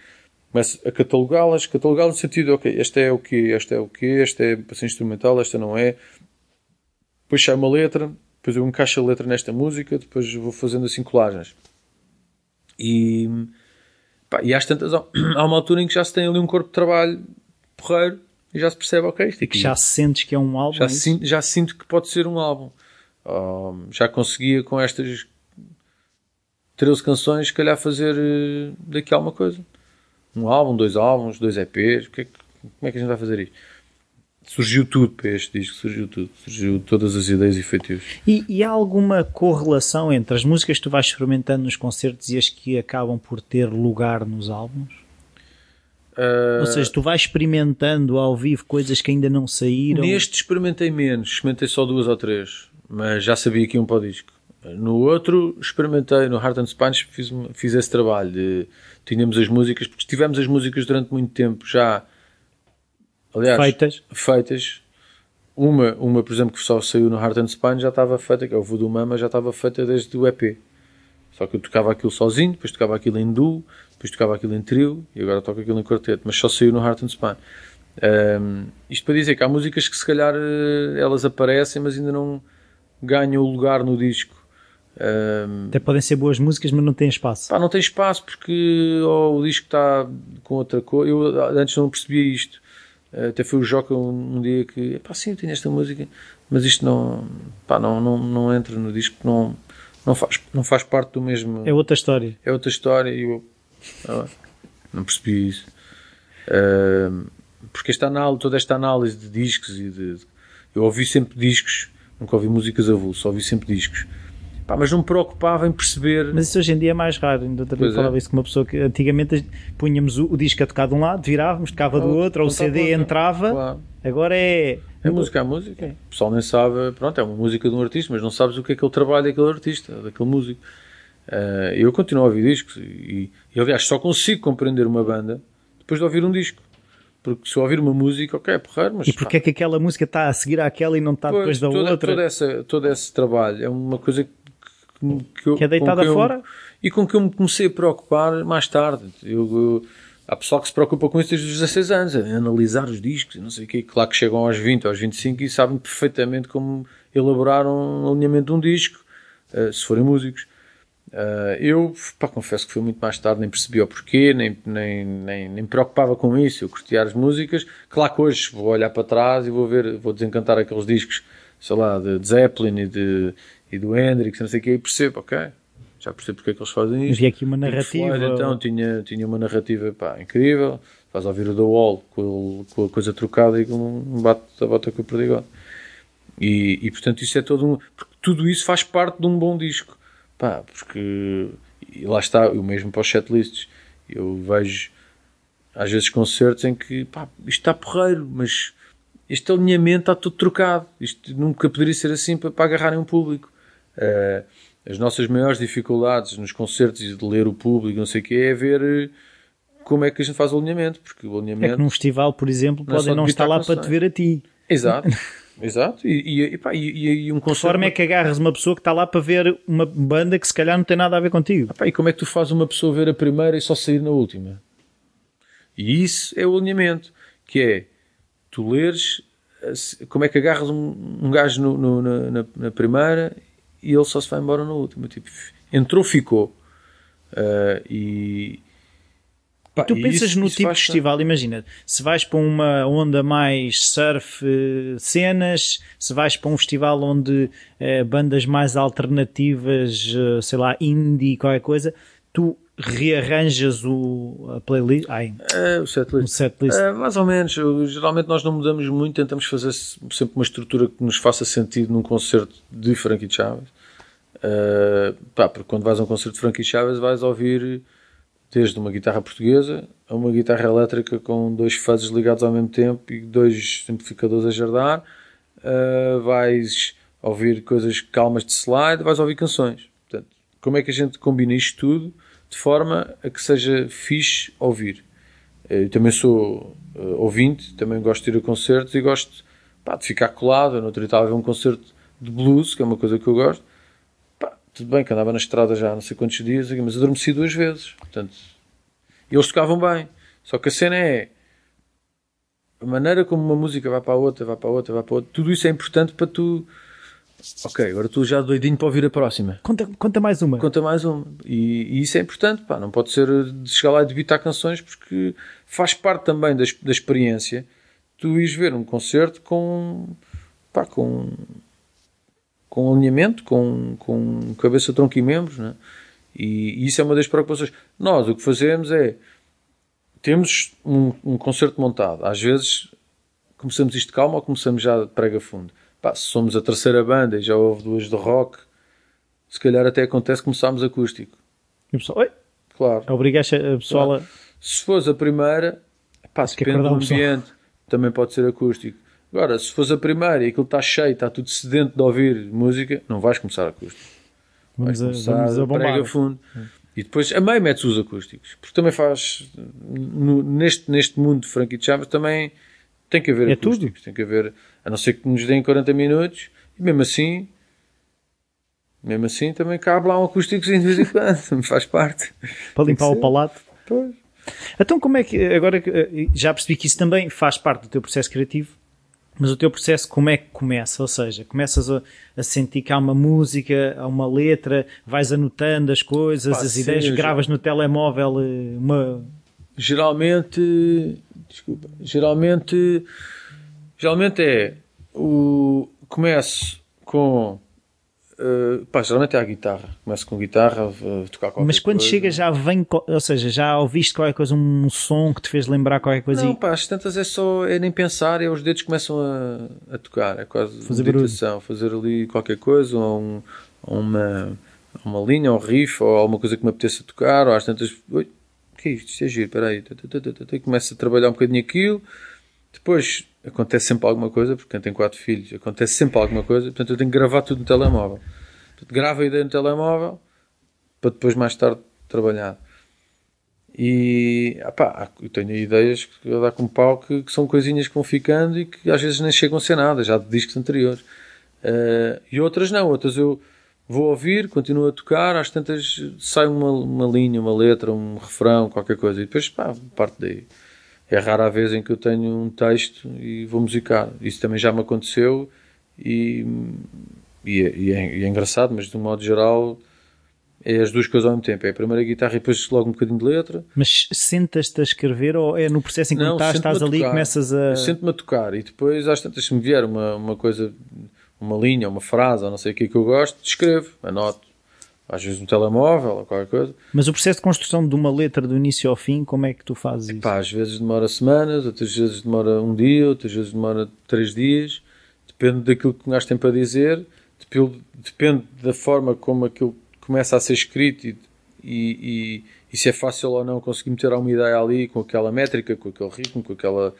S1: Começo a catalogá-las, catalogá-las no sentido, ok, esta é o quê, esta é o quê, esta é para ser instrumental, esta não é. Depois sai uma letra, depois eu encaixo a letra nesta música, depois vou fazendo assim colagens. E, pá, e às tantas, há uma altura em que já se tem ali um corpo de trabalho porreiro e já se percebe, ok, isto aqui
S2: Já sentes que é um álbum.
S1: já,
S2: é
S1: sinto, já sinto que pode ser um álbum. Ah, já conseguia com estas 13 canções, se calhar fazer eh, daqui alguma coisa. Um álbum, dois álbuns, dois EPs. Que é que- como é que a gente vai fazer isto? Surgiu tudo para este disco, surgiu tudo. Surgiu todas as ideias e feitios.
S2: E, e há alguma correlação entre as músicas que tu vais experimentando nos concertos e as que acabam por ter lugar nos álbuns?
S1: Ah,
S2: Ou seja, tu vais experimentando ao vivo coisas que ainda não saíram.
S1: Neste experimentei menos, experimentei só duas ou três, mas já sabia que iam para o disco. No outro, experimentei, no Heart and Spines, fiz, fiz esse trabalho de tínhamos as músicas, porque tivemos as músicas durante muito tempo já, aliás,
S2: Feitas.
S1: feitas. Uma, uma, por exemplo, que só saiu no Heart and Spine já estava feita, que é o Voodoo Mama, já estava feita desde o EP. Só que eu tocava aquilo sozinho, depois tocava aquilo em duo, depois tocava aquilo em trio e agora toco aquilo em quarteto, mas só saiu no Heart and Spine. Um, isto para dizer que há músicas que se calhar eh, elas aparecem, mas ainda não ganham o lugar no disco. Um,
S2: Até podem ser boas músicas, mas não têm espaço.
S1: Pá, não tem espaço porque ou o disco está com outra cor. Eu antes não percebia isto. Eh, Até foi o Joca um, um dia que, pá, sim, eu tenho esta música, mas isto não, pá, não, não, não entra no disco, não, não, faz, não faz parte do mesmo.
S2: É outra história.
S1: É outra história e eu ah, não percebi isso. Ah, porque esta análise, toda esta análise de discos e de. Eu ouvi sempre discos, nunca ouvi músicas avulso, ouvi sempre discos. Pá, mas não me preocupava em perceber.
S2: Mas isso hoje em dia é mais raro. Ainda outra vez
S1: Pois é.
S2: falava isso com uma pessoa que antigamente punhamos o, o disco a tocar de um lado, virávamos, tocava do
S1: Outro,
S2: outro, ou o
S1: não está
S2: CD
S1: pronto.
S2: entrava.
S1: Claro.
S2: Agora é.
S1: É música, é música. O pessoal nem sabe, pronto, é uma música de um artista, mas não sabes o que é que ele trabalha daquele artista, daquele músico. Ah, eu continuo a ouvir discos e, e, aliás, só consigo compreender uma banda depois de ouvir um disco. Porque se eu ouvir uma música, ok, é porreiro, mas
S2: E porque é que aquela música está a seguir àquela e não está
S1: Pois,
S2: depois da
S1: toda,
S2: outra?
S1: Todo, essa, todo esse trabalho é uma coisa que, que, eu,
S2: Que é deitada
S1: que eu-
S2: fora?
S1: e com que eu me comecei a preocupar mais tarde. Eu, eu- há pessoal que se preocupa com isso desde os 16 anos, a analisar os discos não sei o quê. Claro que chegam aos 20, aos 25 e sabem perfeitamente como elaborar um alinhamento de um disco, eh, se forem músicos. Uh, eu pá, confesso que foi muito mais tarde, nem percebi o porquê, nem, nem, nem, nem me preocupava com isso. Eu curtia as músicas. Claro que hoje vou olhar para trás e vou ver, vou desencantar aqueles discos, sei lá, de Zeppelin e, de, e do Hendrix, não sei o quê, e percebo, ok, já percebo porque é que eles fazem isto.
S2: Havia aqui uma narrativa.
S1: Floyd, então tinha, tinha uma narrativa pá, incrível. Faz ouvir o The Wall com, com a coisa trocada e com um bate a bota com o perdigão. E, e portanto isso é todo um. Porque tudo isso faz parte de um bom disco. Pá, porque e lá está, o mesmo para os setlists. Eu vejo às vezes concertos em que pá, isto está porreiro, mas este alinhamento está tudo trocado. Isto nunca poderia ser assim para, para agarrarem um público. Eh, as nossas maiores dificuldades nos concertos e de ler o público, não sei o que, é ver eh, como é que a gente faz o alinhamento. Porque o
S2: É
S1: alinhamento.
S2: que num festival, por exemplo,
S1: Não é
S2: podem não estar lá para te ver a ti.
S1: Exato, exato. E, e, e, pá, e, um concerto.
S2: forma é que agarras uma pessoa que está lá para ver uma banda que se calhar não tem nada a ver contigo.
S1: Pá, e como é que tu fazes uma pessoa ver a primeira e só sair na última? E isso é o alinhamento, que é tu leres eh, como é que agarras um, um gajo no- no- na- na primeira e ele só se vai embora na última. Tipo, entrou, ficou. Ah, e
S2: Pá, tu pensas isso, no isso tipo de festival, imagina, se vais para uma onda mais surf, eh, cenas, se vais para um festival onde eh, bandas mais alternativas, eh, sei lá, indie, qualquer coisa, tu rearranjas o, a playlist? Ai,
S1: é, o setlist. O setlist. É, mais ou menos. Geralmente nós não mudamos muito, tentamos fazer sempre uma estrutura que nos faça sentido num concerto de Frankie Chaves. Uh, pá, porque quando vais a um concerto de Frankie Chaves vais ouvir desde uma guitarra portuguesa a uma guitarra elétrica com dois fuzzes ligados ao mesmo tempo e dois amplificadores a jardar. Uh, vais ouvir coisas calmas de slide, vais ouvir canções. Portanto, como é que a gente combina isto tudo de forma a que seja fixe ouvir? Eu também sou uh, ouvinte, também gosto de ir a concertos e gosto pá, de ficar colado. Eu no outro estava a ver um concerto de blues, que é uma coisa que eu gosto tudo bem que andava na estrada já há não sei quantos dias, mas adormeci duas vezes. Portanto, eles tocavam bem. Só que a cena é a maneira como uma música vai para a outra, vai para a outra, vai para a outra. Tudo isso é importante para tu. Ok, agora tu já doidinho para ouvir a próxima.
S2: Conta, conta mais uma.
S1: Conta mais uma. E, e isso é importante, pá. Não pode ser de chegar lá e debitar canções porque faz parte também da, da experiência tu ires ver um concerto com. pá, com com alinhamento, com, com cabeça, tronco e membros, né? e, e isso é uma das preocupações. Nós o que fazemos é temos um, um concerto montado. Às vezes começamos isto de calma ou começamos já de prega fundo. Pá, se somos a terceira banda e já houve duas de rock, se calhar até acontece começarmos acústico.
S2: E o pessoal, oi?
S1: Claro.
S2: Obrigaste a pessoa claro. a...
S1: Se fosse a primeira, pá, depende do ambiente, também pode ser acústico. Agora, se fores a primeira e aquilo está cheio, está tudo sedento de ouvir música, não vais começar acústico. Vais vamos começar a, vamos a, bombar. prega fundo. E depois a meio metes os acústicos. Porque também faz. No, neste, neste mundo de Frankie Chaves também tem que haver é acústicos. Tudo. Tem que haver. A não ser que nos deem 40 minutos. E mesmo assim. Mesmo assim também cabe lá um acústico de vez em quando. faz parte.
S2: Para limpar o palato. Pois. Então como é que. Agora eh, já percebi que isso também faz parte do teu processo criativo mas o teu processo como é que começa? Ou seja, começas a, a sentir que há uma música, há uma letra, vais anotando as coisas, Pá, as sim, ideias, gravas já... no telemóvel eh, uma.
S1: Geralmente. Desculpa. Geralmente. Geralmente é. O, começo com Uh, pá, geralmente é a guitarra. Começo com guitarra, uh, tocar qualquer
S2: Mas quando
S1: coisa.
S2: chega já vem, ou seja, já ouviste qualquer coisa, um som que te fez lembrar qualquer coisa?
S1: Não, e... pá, as tantas é só, é nem pensar, é os dedos começam a, a tocar, é quase fazer meditação, fazer ali qualquer coisa, ou, um, ou uma, uma linha, ou um riff, ou alguma coisa que me apeteça tocar, ou às tantas, o que é isto? Isto é giro, peraí, começo a trabalhar um bocadinho aquilo, depois acontece sempre alguma coisa, porque quem tem quatro filhos, acontece sempre alguma coisa, portanto eu tenho que gravar tudo no telemóvel. Portanto, gravo a ideia no telemóvel para depois mais tarde trabalhar. E opá, eu tenho ideias que eu dar com pau que, que, são coisinhas que vão ficando e que às vezes nem chegam a ser nada, já de discos anteriores. Uh, e outras não, outras eu vou ouvir, continuo a tocar, às tantas sai uma, uma linha, uma letra, um refrão, qualquer coisa, e depois pá, parte daí. É rara a vez em que eu tenho um texto e vou musicar. Isso também já me aconteceu e, e, é, e, é, é engraçado, mas de um modo geral é as duas coisas ao mesmo tempo. É a primeira guitarra e depois logo um bocadinho de letra.
S2: Mas sentas-te a escrever ou é no processo em que Não, estás, estás ali e começas a.
S1: Sento-me a tocar e depois às tantas se me vier uma, uma coisa, uma linha, uma frase ou não sei o que é que eu gosto, escrevo, anoto às vezes no telemóvel ou qualquer coisa.
S2: Mas o processo de construção de uma letra do início ao fim, como é que tu fazes
S1: Epá, isso? Às vezes demora semanas, outras vezes demora um dia, outras vezes demora três dias. Depende daquilo que o gajo tem para dizer, depende, depende da forma como aquilo começa a ser escrito e, e, e, e se é fácil ou não conseguir meter alguma ideia ali com aquela métrica, com aquele ritmo, com aquela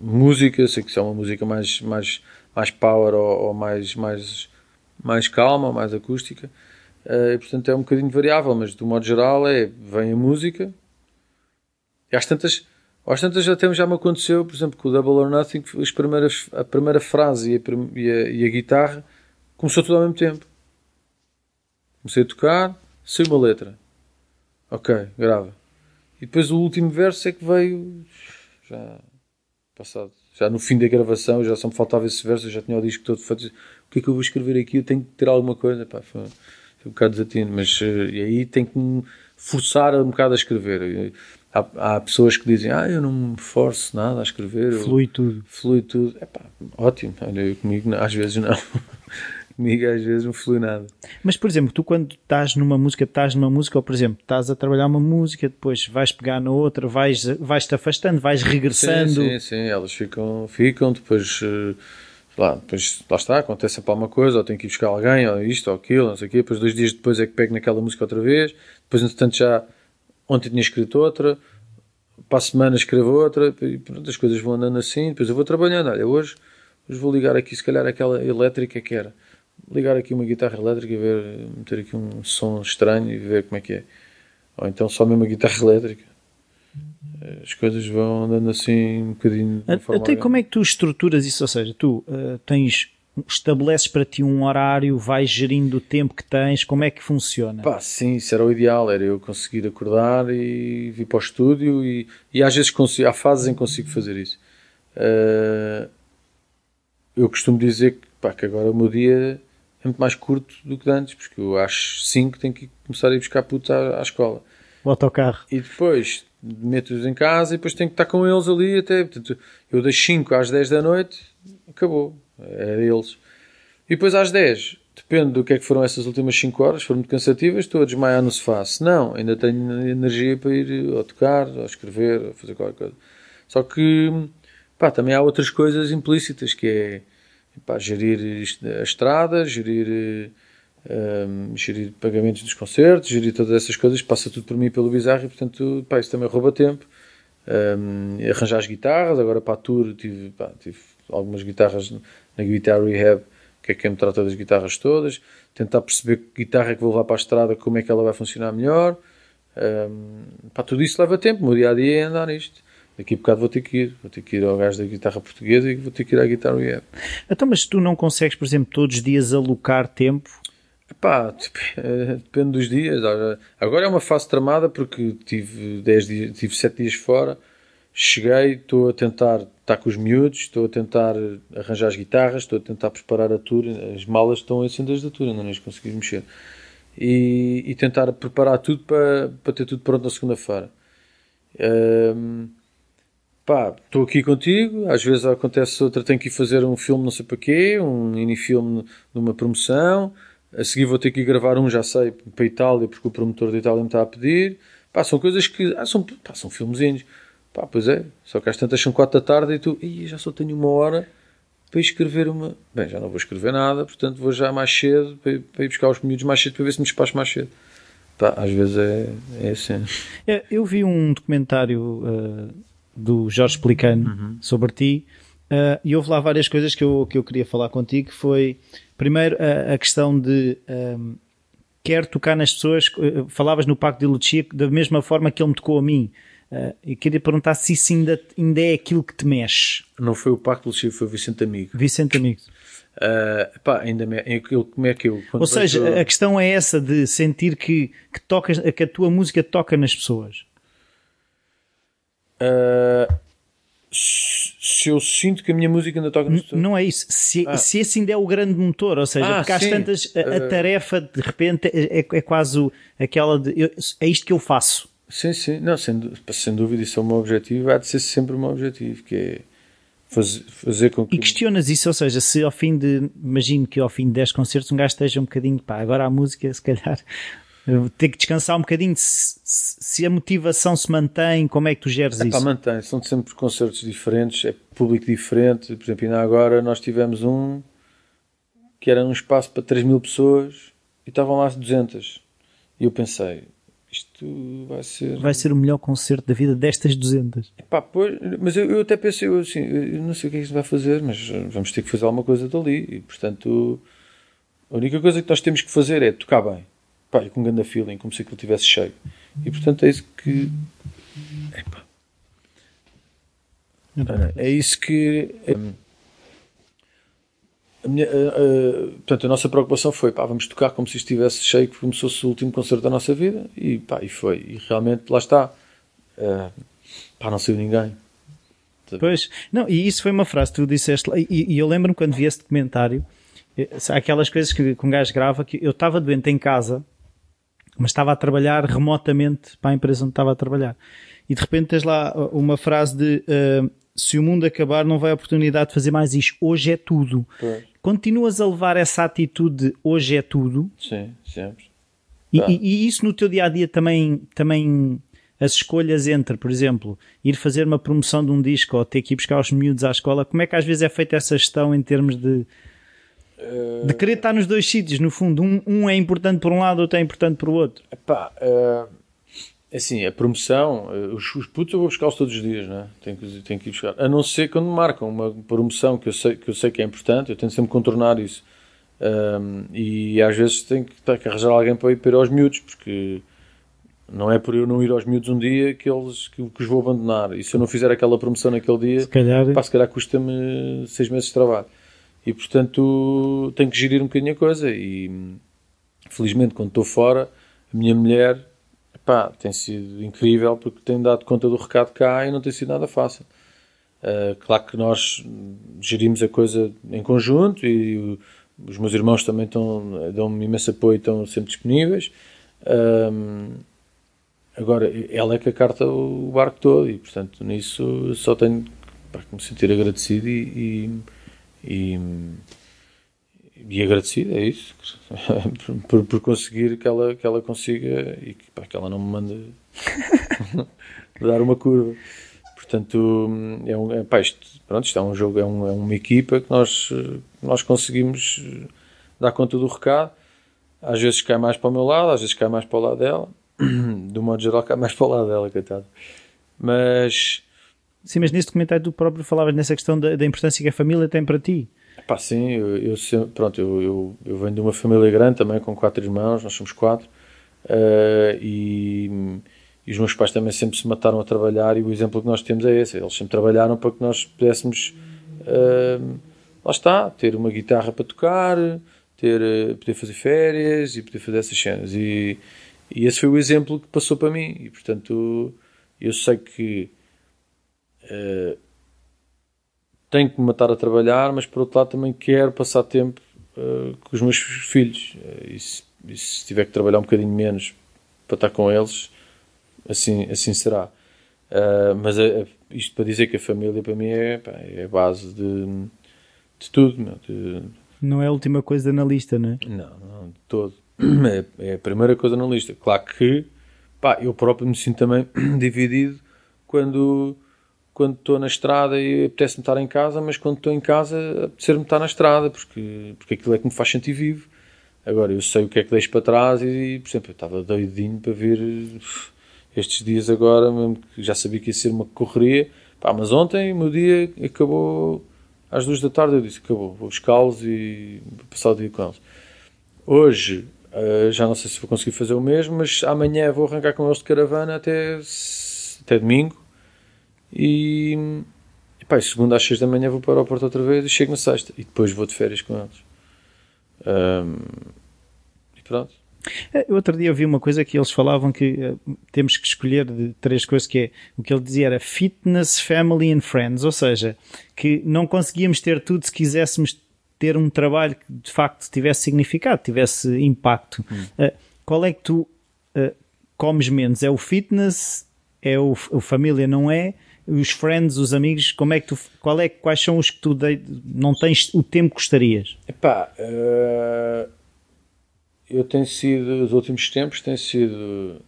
S1: música. Sei que se é uma música mais, mais, mais power ou, ou mais, mais, mais calma, mais acústica Uh, e, portanto é um bocadinho variável, mas do modo geral é vem a música e às tantas, às tantas até já me aconteceu, por exemplo, com o Double or Nothing, as primeiras, a primeira frase e a, e, a, e a guitarra começou tudo ao mesmo tempo. Comecei a tocar, saiu uma letra. Ok, grava. E depois o último verso é que veio já passado. Já no fim da gravação, já só me faltava esse verso, eu já tinha o disco todo feito. O que é que eu vou escrever aqui? Eu tenho que ter alguma coisa. Pá, foi, um bocado desatino, mas eh, e aí tem que me forçar um bocado a escrever. há, há, pessoas que dizem, ah, eu não me forço nada a escrever.
S2: Flui tudo.
S1: Flui tudo. Epá, ótimo. Olha, comigo às vezes não. comigo às vezes não flui nada.
S2: Mas, por exemplo, tu quando estás numa música, estás numa música, ou por exemplo, estás a trabalhar uma música, depois vais pegar na outra, vais, vais te afastando, vais regressando.
S1: Sim, sim, sim. elas ficam, ficam depois... Uh, lá, depois lá está, acontece para uma coisa, ou tenho que ir buscar alguém, ou isto, ou aquilo, não sei o quê, depois dois dias depois é que pego naquela música outra vez, depois entretanto já ontem tinha escrito outra, para a semana escrevo outra, e pronto, as coisas vão andando assim, depois eu vou trabalhando, olha, hoje, hoje vou ligar aqui se calhar aquela elétrica que era, ligar aqui uma guitarra elétrica e ver, meter aqui um som estranho e ver como é que é, ou então só mesmo uma guitarra elétrica as coisas vão andando assim um bocadinho.
S2: Até como é que tu estruturas isso? Ou seja, tu uh, tens estabeleces para ti um horário, vais gerindo o tempo que tens, como é que funciona?
S1: Pá, sim, isso era o ideal, era eu conseguir acordar e vir para o estúdio e, e às vezes consigo, há fases em que consigo fazer isso. Uh, eu costumo dizer que, pá, que agora o meu dia é muito mais curto do que antes, porque eu às 5 tenho que começar a ir buscar putos à, à escola.
S2: O autocarro.
S1: E depois meto-os em casa e depois tenho que estar com eles ali até. Portanto, eu das 5 às 10 da noite, acabou. É deles. E depois às 10, depende do que é que foram essas últimas 5 horas, foram muito cansativas, estou a desmaiar no sofá. Se não, ainda tenho energia para ir ou tocar, ou escrever, ou fazer qualquer coisa. Só que, pá, também há outras coisas implícitas, que é, pá, gerir a estrada, gerir um, gerir pagamentos dos concertos, gerir todas essas coisas, passa tudo por mim pelo Bizarro e, portanto, pá, isso também rouba tempo. Um, arranjar as guitarras, agora para a tour tive, pá, tive algumas guitarras na Guitar Rehab, que é quem me trata das guitarras todas, tentar perceber que guitarra é que vou levar para a estrada, como é que ela vai funcionar melhor. Um, pá, tudo isso leva tempo, o meu dia a dia é andar nisto. Daqui a bocado vou ter que ir, vou ter que ir ao gajo da guitarra portuguesa e vou ter que ir à guitarra rehab.
S2: Então, mas tu não consegues, por exemplo, todos os dias alocar tempo
S1: Pá, depende dos dias. Agora é uma fase tramada porque tive 10 dias, tive 7 dias fora. Cheguei, estou a tentar estar com os miúdos, estou a tentar arranjar as guitarras, estou a tentar preparar a tour. As malas estão assim desde a tour, ainda não as consegui mexer. E, e, tentar preparar tudo para, para ter tudo pronto na segunda-feira. Um, pá, estou aqui contigo. Às vezes acontece outra, tenho que ir fazer um filme, não sei para quê, um mini-filme de uma promoção a seguir vou ter que ir gravar um, já sei, para a Itália, porque o promotor da Itália me está a pedir. Pá, são coisas que. Ah, são, pá, são filmezinhos. Pá, pois é. Só que às tantas são 4 da tarde e tu. Ih, já só tenho uma hora para escrever uma. Bem, já não vou escrever nada, portanto vou já mais cedo para, para ir buscar os miúdos mais cedo para ver se me despacho mais cedo. Pá, às vezes é, é assim.
S2: É, eu vi um documentário uh, do Jorge Pelicano uhum. sobre ti uh, e houve lá várias coisas que eu, que eu queria falar contigo. Que foi Primeiro, a, a questão de um, quer tocar nas pessoas. Eh, falavas no Pacto de Lucia da mesma forma que ele me tocou a mim. Uh, e queria perguntar se isso ainda, ainda é aquilo que te mexe.
S1: Não foi o Pacto de Lucia, foi o Vicente Amigo.
S2: Vicente Amigo.
S1: Uh, pá, ainda me, aquilo, como é que eu.
S2: Ou seja, a questão é essa de sentir que, que, tocas, que a tua música toca nas pessoas.
S1: Uh, se eu sinto que a minha música ainda toca no
S2: estúdio. Não é isso. Se, ah. se esse ainda é o grande motor, ou seja, ah, porque às sim. tantas a, a, eh, tarefa de repente é, é, é quase aquela de eu, é isto que eu faço.
S1: Sim, sim, não, sem, sem dúvida, isso é o meu objetivo, há de ser sempre o meu objetivo, que é fazer, fazer com que.
S2: E questionas isso, ou seja, se ao fim de, imagino que ao fim de 10 concertos um gajo esteja um bocadinho, pá, agora a música, se calhar ter que descansar um bocadinho. Se, se, a motivação se mantém, como é que tu geres é, isso?
S1: Pá, mantém, são sempre concertos diferentes, é público diferente, por exemplo, ainda agora nós tivemos um que era um espaço para 3 mil pessoas e estavam lá 200 e eu pensei isto vai ser
S2: vai ser o melhor concerto da vida destas 200
S1: Epá, pois, mas eu, eu, até pensei eu, assim, eu não sei o que é que isto vai fazer mas vamos ter que fazer alguma coisa dali. E portanto a única coisa que nós temos que fazer é tocar bem pá, com um grande feeling, como se aquilo estivesse cheio. E portanto é isso que. Epa. É isso que. É, a, minha, a, a, portanto, a nossa preocupação foi, pá, vamos tocar como se estivesse cheio, que começou-se o último concerto da nossa vida, e pá, e foi. E realmente, lá está. Uh, pá, não saiu ninguém.
S2: Pois, não, e isso foi uma frase que tu disseste, e, e eu lembro-me quando vi esse documentário, eh, aquelas coisas que, que um gajo grava, que eu estava doente em casa, mas estava a trabalhar remotamente para a empresa onde estava a trabalhar. e de repente tens lá uma frase de uh, se o mundo acabar não vai a oportunidade de fazer mais isto, hoje é tudo. Pois. Continuas a levar essa atitude de hoje é tudo?
S1: Sim, sempre.
S2: E, e, e, isso no teu dia a dia também, também as escolhas entre, por exemplo, ir fazer uma promoção de um disco ou ter que ir buscar os miúdos à escola, como é que às vezes é feita essa gestão em termos de de querer estar nos dois sítios, no fundo, um, um é importante por um lado, outro é importante por outro.
S1: Epá, uh, assim, a promoção, uh, os, os putos eu vou buscá-los todos os dias, né? tenho, que, tenho que ir buscar. A não ser quando marcam uma promoção que eu sei que, eu sei que é importante, eu tento sempre contornar isso. Um, e às vezes tenho que, tenho que arranjar alguém para ir para ir aos miúdos, porque não é por eu não ir aos miúdos um dia que, eles, que, que os vou abandonar. E se eu não fizer aquela promoção naquele dia, se calhar, pá, se calhar custa-me seis meses de trabalho. E portanto tenho que gerir um bocadinho a coisa. E felizmente, quando estou fora, a minha mulher pá, tem sido incrível porque tem dado conta do recado cá e não tem sido nada fácil. Uh, claro que nós gerimos a coisa em conjunto e os meus irmãos também estão, dão-me imenso apoio e estão sempre disponíveis. Um, agora, ela é que acarta o barco todo e, portanto, nisso só tenho para me sentir agradecido e, e e, e agradecido, é isso, por, por, conseguir que ela, que ela consiga e que, pá, que ela não me mande dar uma curva. Portanto, é um, é, pá, isto, pronto, isto é um jogo, é, um, é uma equipa que nós, nós conseguimos dar conta do recado. Às vezes cai mais para o meu lado, às vezes cai mais para o lado dela. Do modo geral, cai mais para o lado dela, coitado. Mas
S2: Sim, mas nesse documentário tu próprio falavas nessa questão da, da importância que a família tem para ti.
S1: Pá, sim, eu, eu pronto, eu, eu, eu, venho de uma família grande também, com quatro irmãos, nós somos quatro, uh, e, e, os meus pais também sempre se mataram a trabalhar, e o exemplo que nós temos é esse, eles sempre trabalharam para que nós pudéssemos, uh, lá está, ter uma guitarra para tocar, ter, uh, poder fazer férias e poder fazer essas cenas, e, e esse foi o exemplo que passou para mim, e portanto eu sei que uh, tenho que me matar a trabalhar, mas por outro lado também quero passar tempo uh, com os meus filhos. Uh, e, se, e, se, tiver que trabalhar um bocadinho menos para estar com eles, assim, assim será. mas isto para dizer que a família para mim é, pá, é a base de, de tudo. Meu, de...
S2: Não é a última coisa na lista, não é?
S1: Não, não, de todo. É, é a primeira coisa na lista. Claro que pá, eu próprio me sinto também dividido quando quando estou na estrada e apetece-me estar em casa, mas quando estou em casa apetecer-me estar na estrada, porque, porque aquilo é que me faz sentir vivo. Agora, eu sei o que é que deixo para trás e, por exemplo, eu estava doidinho para vir estes dias agora, mesmo que já sabia que ia ser uma correria. Pá, mas ontem, o meu dia acabou às duas da tarde, eu disse, acabou, vou buscá-los e vou passar o dia com eles. Hoje, uh, já não sei se vou conseguir fazer o mesmo, mas amanhã vou arrancar com eles de caravana até, até domingo e, pá, segunda às 6 da manhã vou para o aeroporto outra vez e chego na sexta. E depois vou de férias com eles. Um, e pronto.
S2: É, outro dia eu vi uma coisa que eles falavam que uh, temos que escolher de três coisas que é o que ele dizia era fitness, family and friends, ou seja, que não conseguíamos ter tudo se quiséssemos ter um trabalho que de facto tivesse significado, tivesse impacto. Hum. Uh, qual é que tu uh, comes menos? É o fitness? É o, o família? Não é? Os friends, os amigos, como é que tu, qual é, quais são os que tu de, não tens o tempo que gostarias?
S1: Epá, uh, eu tenho sido, os últimos tempos, tem sido,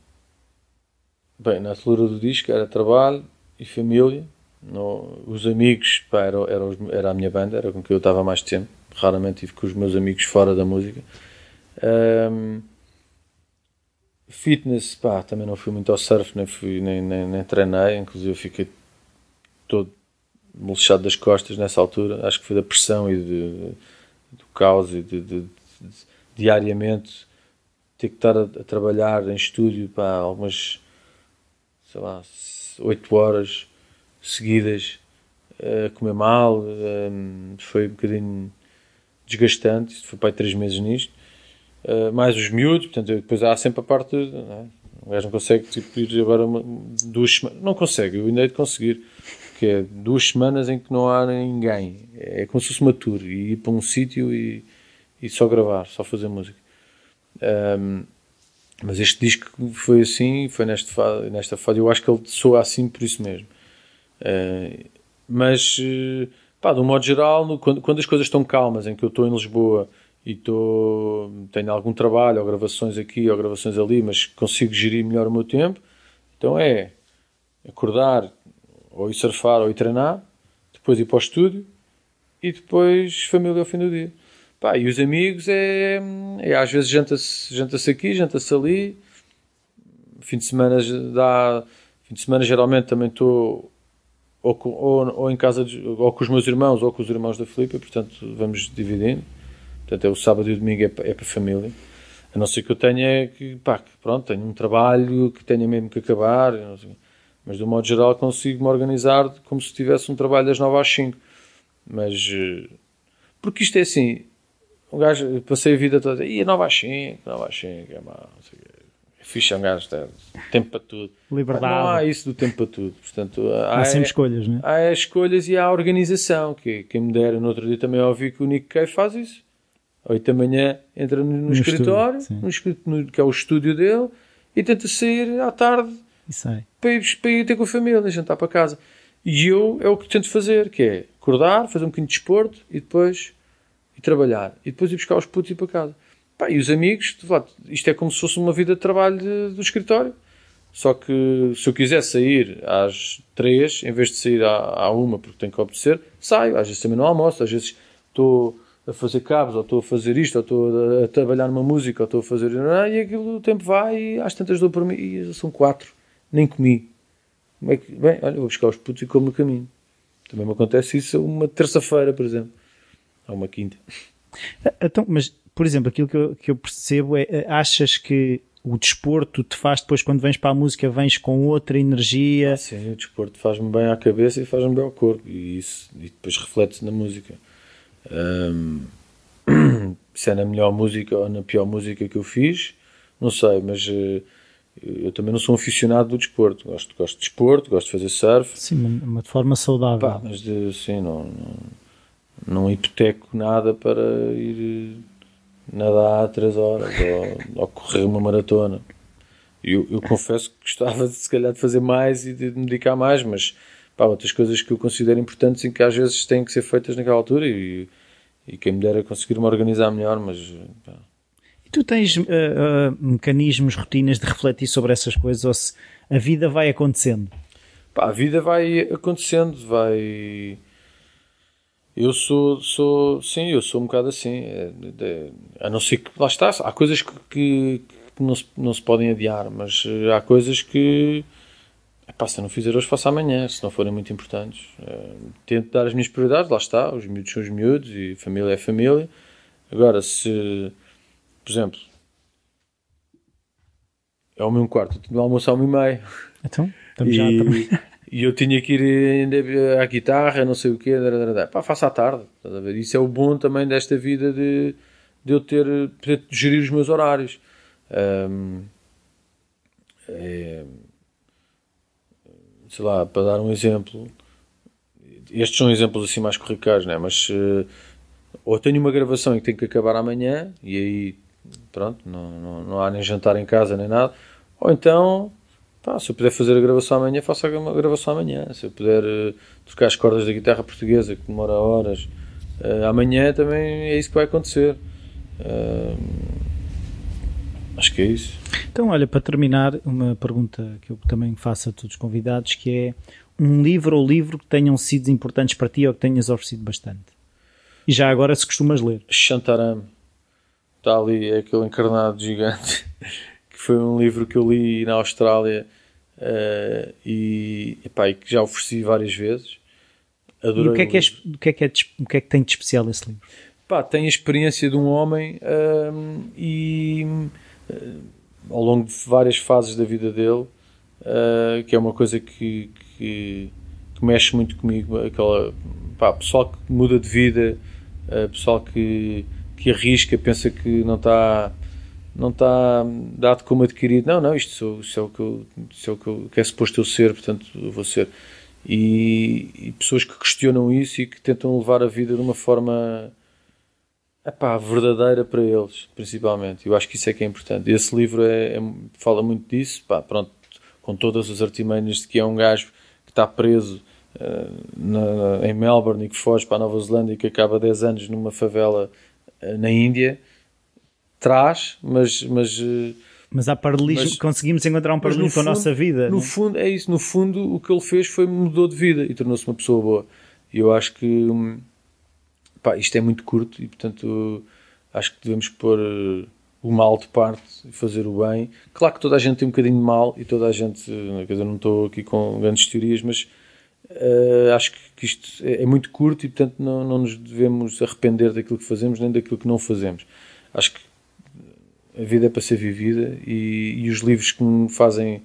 S1: bem, na altura do disco era trabalho e família, no, os amigos, pá, era, era, era, a minha banda, era com quem eu estava mais tempo, raramente tive com os meus amigos fora da música. Um, fitness, pá, também não fui muito ao surf, nem, fui, nem, nem, nem treinei, inclusive fiquei todo molechado das costas nessa altura. Acho que foi da pressão e de, do caos e de, de, de diariamente ter que estar a, a, trabalhar em estúdio para algumas, sei lá, 8 horas seguidas, a comer mal. Um, foi um bocadinho desgastante. Foi para três meses nisto. Uh, mais os miúdos, portanto, depois há sempre a parte. Não é? O gajo não consegue tipo, ir agora uma, duas semanas. Não consegue, eu ainda hei de conseguir que é duas semanas em que não há ninguém. É como se fosse uma tour e ir para um sítio e, e só gravar, só fazer música. Um, Mas este disco foi assim, foi nesta fase, nesta fase. Eu acho que ele soa assim por isso mesmo. Uh, mas, uh, pá, de um modo geral, no, quando, quando, as coisas estão calmas, em que eu estou em Lisboa e estou, tenho algum trabalho, ou gravações aqui, ou gravações ali, mas consigo gerir melhor o meu tempo, então é acordar, ou ir surfar, ou ir treinar, depois ir para o estúdio e depois família ao fim do dia. Pá, e os amigos é, é às vezes janta-se janta aqui, janta-se ali. Fim de semana dá. Fim de semana geralmente também estou ou, ou, ou, em casa de, ou com os meus irmãos ou com os irmãos da Filipe, portanto vamos dividindo. Portanto, é o sábado e o domingo é, é para a família. A não ser que eu tenha que, pá, que pronto, tenho um trabalho que tenha mesmo que acabar. Mas, de um modo geral, consigo me organizar como se tivesse um trabalho das 9 às 5. Mas, eh, porque isto é assim, um gajo, passei a vida toda, e a nova Xinca, nova Xinca, é mau, é fixe, é um gajo, tem tempo para tudo.
S2: Liberdade.
S1: Não há isso do tempo para tudo. Portanto,
S2: há, há sempre escolhas, não
S1: é? Há escolhas e há a organização, que quem me dera, no outro dia também ouvi que o Nick Cave faz isso. Oito da manhã entra no, no, no escritório, estúdio, no, que é o estúdio dele, e tenta sair à tarde para ir, para ir ter com a família, jantar para casa. E eu é o que tento fazer, que é acordar, fazer um bocadinho de desporto e depois e trabalhar. E depois ir buscar os putos e ir para casa. Pá, e os amigos, isto é como se fosse uma vida de trabalho do escritório. Só que se eu quiser sair às três, em vez de sair à, à uma, porque tenho que obedecer, saio. Às vezes também não almoço, às vezes estou a fazer cabos, ou estou a fazer isto, ou estou a, a trabalhar numa música, ou estou a fazer. E aquilo o tempo vai e às tantas dou por mim. E são quatro, nem comi. Como é que, bem, olha, vou buscar os putos e como no caminho. Também me acontece isso uma terça-feira, por exemplo a uma quinta.
S2: Então, mas, por exemplo, aquilo que eu, que eu percebo é, eh, achas que o desporto te faz depois, quando vens para a música, vens com outra energia? Ah,
S1: sim, o desporto faz-me bem à cabeça e faz-me bem ao corpo e isso e depois reflete-se na música. Um, se é na melhor música ou na pior música que eu fiz, não sei, mas uh, eu também não sou um aficionado do desporto. Gosto, gosto de desporto, gosto de fazer surf.
S2: Sim, uma de forma saudável.
S1: Pá, mas de, sim, não, não não hipoteco nada para ir nadar três horas ou, ou correr uma maratona. Eu, eu confesso que gostava de, se calhar de fazer mais e de me dedicar mais, mas pá, outras coisas que eu considero importantes e que às vezes têm que ser feitas naquela altura e, e quem me dera conseguir me organizar melhor, mas pá.
S2: E tu tens uh, uh, mecanismos, rotinas de refletir sobre essas coisas ou se a vida vai acontecendo?
S1: Pá, a vida vai acontecendo, vai eu sou, sou, sim, eu sou um bocado assim. É, é, a não ser que, lá está, há coisas que, que, que não, se, não se podem adiar, mas eh, há coisas que, epá, se eu não fizer hoje, faço amanhã, se não forem muito importantes. Tento dar as minhas prioridades, lá está, os miúdos são os miúdos e família é família. Agora, se, por exemplo, é o meu quarto, eu tenho almoço ao meio meio.
S2: Então, estamos e, já.
S1: E eu tinha que ir ainda à guitarra, não sei o quê, pá, faço à tarde. Isso é o bom também desta vida de, de eu ter, poder gerir os meus horários. Um, é, sei lá, para dar um exemplo, estes são exemplos assim mais corriqueiros, né? mas uh, ou tenho uma gravação em que tenho que acabar amanhã e aí pronto, não, não, não há nem jantar em casa nem nada, ou então Pá, se eu puder fazer a gravação amanhã, faço a gravação amanhã. Se eu puder uh, tocar as cordas da guitarra portuguesa, que demora horas, uh, amanhã também é isso que vai acontecer. Uh, acho que é isso.
S2: Então, olha, para terminar, uma pergunta que eu também faço a todos os convidados, que é um livro ou livro que tenham sido importantes para ti ou que tenhas oferecido bastante. E já agora se costumas ler.
S1: Shantaram. Está ali, é aquele encarnado gigante. que foi um livro que eu li na Austrália Uh, e, epá, e que já ofereci várias vezes.
S2: Adorei e o que, é que, é, o, que é que, é, o que é que tem de especial esse livro?
S1: Pá, tem a experiência de um homem uh, e uh, ao longo de várias fases da vida dele, uh, que é uma coisa que, que, que, mexe muito comigo. Aquela, pá, pessoal que muda de vida, pessoal que, que arrisca, pensa que não está não está dado como adquirido. Não, não, isto, sou, isto é o que, eu, é, o que, eu, que é suposto eu ser, portanto eu vou ser. E, e, pessoas que questionam isso e que tentam levar a vida de uma forma epá, verdadeira para eles, principalmente. Eu acho que isso é que é importante. Esse livro é, é, fala muito disso, pá, pronto, com todas as artimanhas de que é um gajo que está preso uh, na, em Melbourne e que foge para a Nova Zelândia e que acaba 10 anos numa favela na Índia. Traz, mas... mas uh,
S2: mas há paralelismo, mas, conseguimos encontrar um paralelismo com a nossa vida.
S1: No fundo, é isso. No fundo, o que ele fez foi mudou de vida e tornou-se uma pessoa boa. E eu acho que hum, pá, isto é muito curto e, portanto, acho que devemos pôr eh, o mal de parte e fazer o bem. Claro que toda a gente tem um bocadinho de mal e toda a gente, eh, quer dizer, não estou aqui com grandes teorias, mas uh, acho que isto é, é, muito curto e, portanto, não, não nos devemos arrepender daquilo que fazemos nem daquilo que não fazemos. Acho que a vida é para ser vivida e, e, os livros que me fazem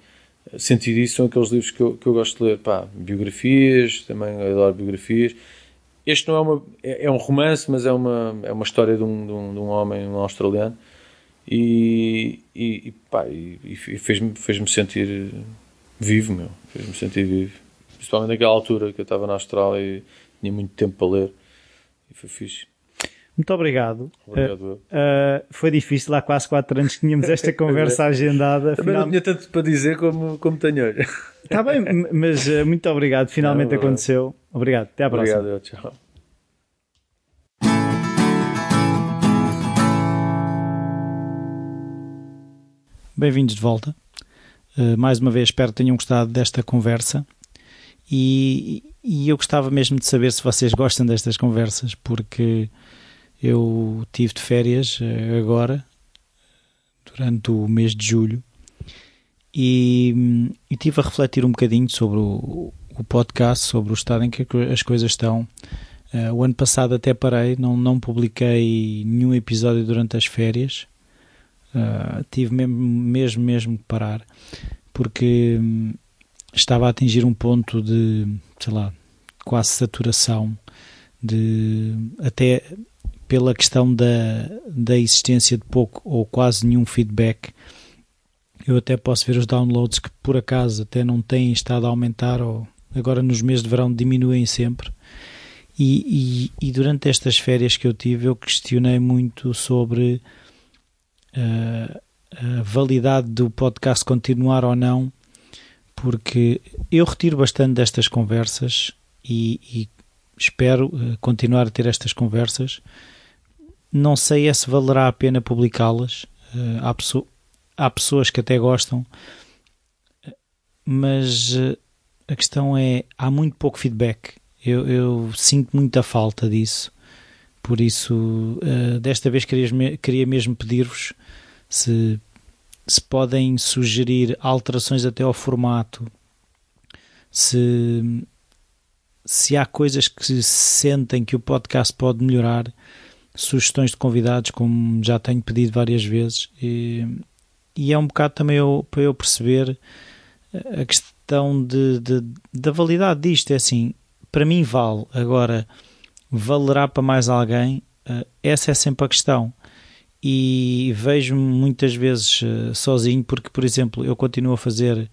S1: sentir isso são aqueles livros que eu, que eu gosto de ler. Pá, biografias, também adoro biografias. Este não é uma é, é um romance, mas é uma é uma história de um, de um, de um homem um australiano e, e, e, pá, e, e fez-me fez-me sentir vivo, meu, fez-me sentir vivo. Principalmente naquela altura que eu estava na Austrália e tinha muito tempo para ler e foi fixe.
S2: Muito obrigado.
S1: obrigado uh,
S2: uh, foi difícil, há quase 4 anos que tínhamos esta conversa agendada.
S1: Também Final... não tinha tanto para dizer como, como tenho hoje.
S2: Está bem, mas uh, muito obrigado. Finalmente não, aconteceu. Obrigado. Até à próxima.
S1: Obrigado, tchau.
S2: Bem-vindos de volta. mais uma vez, espero que tenham gostado desta conversa. E, e eu gostava mesmo de saber se vocês gostam destas conversas, porque eu tive de férias eh, agora, durante o mês de julho, e, e tive a refletir um bocadinho sobre o, o, podcast, sobre o estado em que as coisas estão. Uh, o ano passado até parei, não, não publiquei nenhum episódio durante as férias. Uh, tive mesmo, mesmo, mesmo de parar, porque hum, estava a atingir um ponto de, sei lá, quase saturação, de até pela questão da, da existência de pouco ou quase nenhum feedback. Eu até posso ver os downloads que por acaso até não têm estado a aumentar ou agora nos meses de verão diminuem sempre. E, e, e durante estas férias que eu tive, eu questionei muito sobre uh, a validade do podcast continuar ou não, porque eu retiro bastante destas conversas e, e espero uh, continuar a ter estas conversas não sei é se valerá a pena publicá-las. Uh, há, pessoa, há, pessoas que até gostam, mas uh, a questão é: há muito pouco feedback. Eu, eu sinto muita falta disso. Por isso, desta vez queria, queria mesmo pedir-vos se, se podem sugerir alterações até ao formato, se, se há coisas que sentem que o podcast pode melhorar sugestões de convidados, como já tenho pedido várias vezes, e, e é um bocado também eu, para eu perceber a questão de, de, da validade disto. É assim, para mim vale, agora valerá para mais alguém? Uh, essa é sempre a questão. E vejo-me muitas vezes uh, sozinho, porque, por exemplo, eu continuo a fazer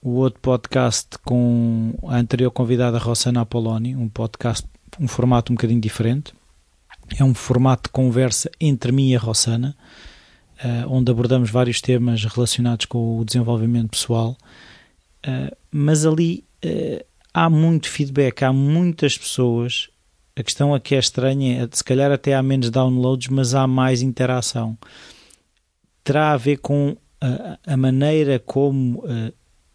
S2: o outro podcast com a anterior convidada Rossana Apoloni, um podcast, um formato um bocadinho diferente é um formato de conversa entre mim e a Rossana, uh, onde abordamos vários temas relacionados com o desenvolvimento pessoal, uh, mas ali há muito feedback, há muitas pessoas. A questão aqui é estranha, é, se calhar até há menos downloads, mas há mais interação. Terá a ver com a, a maneira como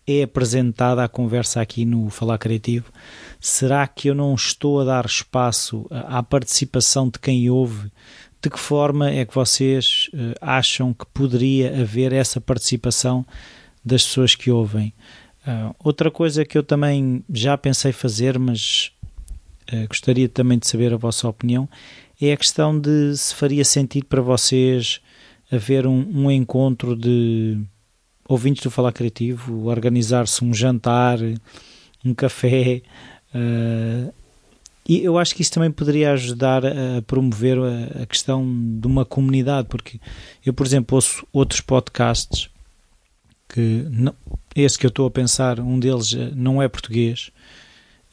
S2: é apresentada a conversa aqui no Falar Criativo Será que eu não estou a dar espaço à participação de quem ouve? De que forma é que vocês eh, acham que poderia haver essa participação das pessoas que ouvem? Uh, outra coisa que eu também já pensei fazer, mas uh, gostaria também de saber a vossa opinião, é a questão de se faria sentido para vocês haver um, um encontro de ouvintes do Falar Criativo, organizar-se um jantar, um café, Uh, e eu acho que isso também poderia ajudar a promover a, a, questão de uma comunidade, porque eu, por exemplo, ouço outros podcasts que não, esse que eu estou a pensar, um deles eh, não é português,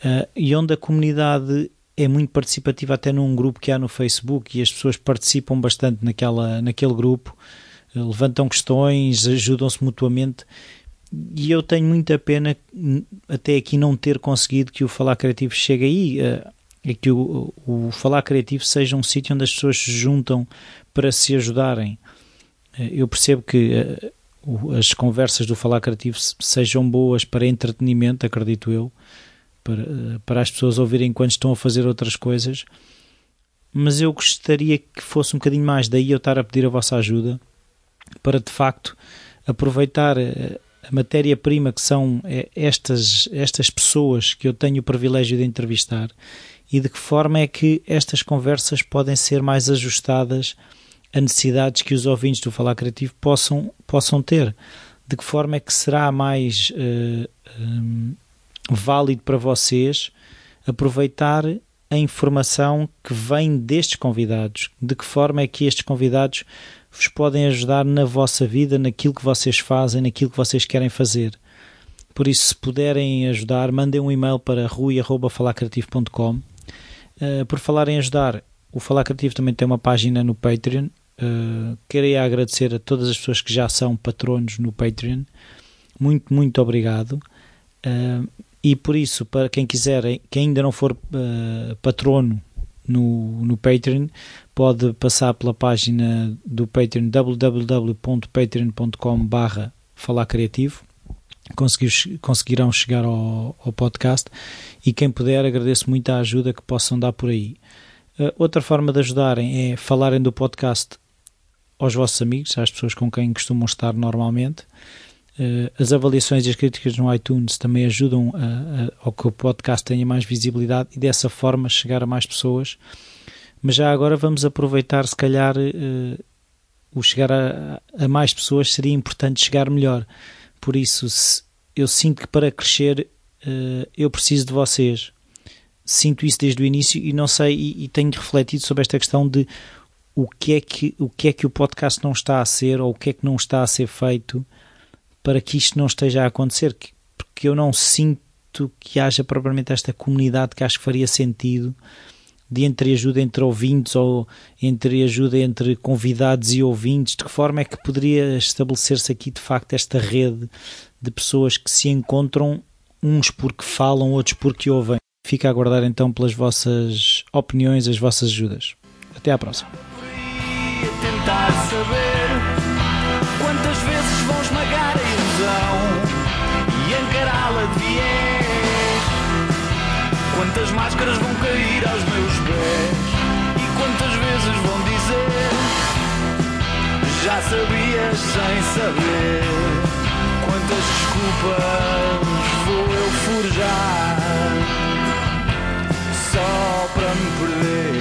S2: uh, e onde a comunidade é muito participativa até num grupo que há no Facebook e as pessoas participam bastante naquela, naquele grupo, levantam questões, ajudam-se mutuamente e eu tenho muita pena até aqui não ter conseguido que o Falar Criativo chegue aí, é que o, o Falar Criativo seja um sítio onde as pessoas se juntam para se ajudarem. Eu percebo que as conversas do Falar Criativo sejam boas para entretenimento, acredito eu, para, para as pessoas ouvirem enquanto estão a fazer outras coisas, mas eu gostaria que fosse um bocadinho mais, daí eu estar a pedir a vossa ajuda para de facto aproveitar a matéria-prima que são eh, estas, estas pessoas que eu tenho o privilégio de entrevistar e de que forma é que estas conversas podem ser mais ajustadas a necessidades que os ouvintes do Falar Criativo possam, possam ter. De que forma é que será mais uh, um, válido para vocês aproveitar a informação que vem destes convidados? De que forma é que estes convidados vos podem ajudar na vossa vida, naquilo que vocês fazem, naquilo que vocês querem fazer? Por isso, se puderem ajudar, mandem um e-mail para rui.falacreativo.com. Uh, eh, por falar em ajudar, o Falar Criativo também tem uma página no Patreon Uh, queria agradecer a todas as pessoas que já são patronos no Patreon. Muito, muito obrigado. Uh, e por isso, para quem quiser, quem ainda não for uh, patrono no, no Patreon, pode passar pela página do Patreon www.patreon.com barra falar criativo conseguirão chegar ao, ao, podcast e quem puder agradeço muito a ajuda que possam dar por aí. Uh, outra forma de ajudarem é falarem do podcast aos vossos amigos, às pessoas com quem costumam estar normalmente. Uh, as avaliações e as críticas no iTunes também ajudam a, a, ao que o podcast tenha mais visibilidade e dessa forma chegar a mais pessoas. Mas já agora vamos aproveitar, se calhar, uh, o chegar a, a, mais pessoas seria importante chegar melhor. Por isso, eu sinto que para crescer uh, eu preciso de vocês. Sinto isso desde o início e não sei, e, e tenho refletido sobre esta questão de o que é que o que é que o podcast não está a ser ou o que é que não está a ser feito para que isto não esteja a acontecer porque eu não sinto que haja propriamente esta comunidade que acho que faria sentido de entre ajuda entre ouvintes ou entre ajuda entre convidados e ouvintes, de que forma é que poderia estabelecer-se aqui de facto esta rede de pessoas que se encontram uns porque falam, outros porque ouvem. Fica a aguardar então pelas vossas opiniões, as vossas ajudas. Até à próxima
S3: Quantas máscaras vão cair aos meus pés? E quantas vezes vão dizer? Já sabias sem saber. Quantas desculpas vou eu forjar? Só para me perder.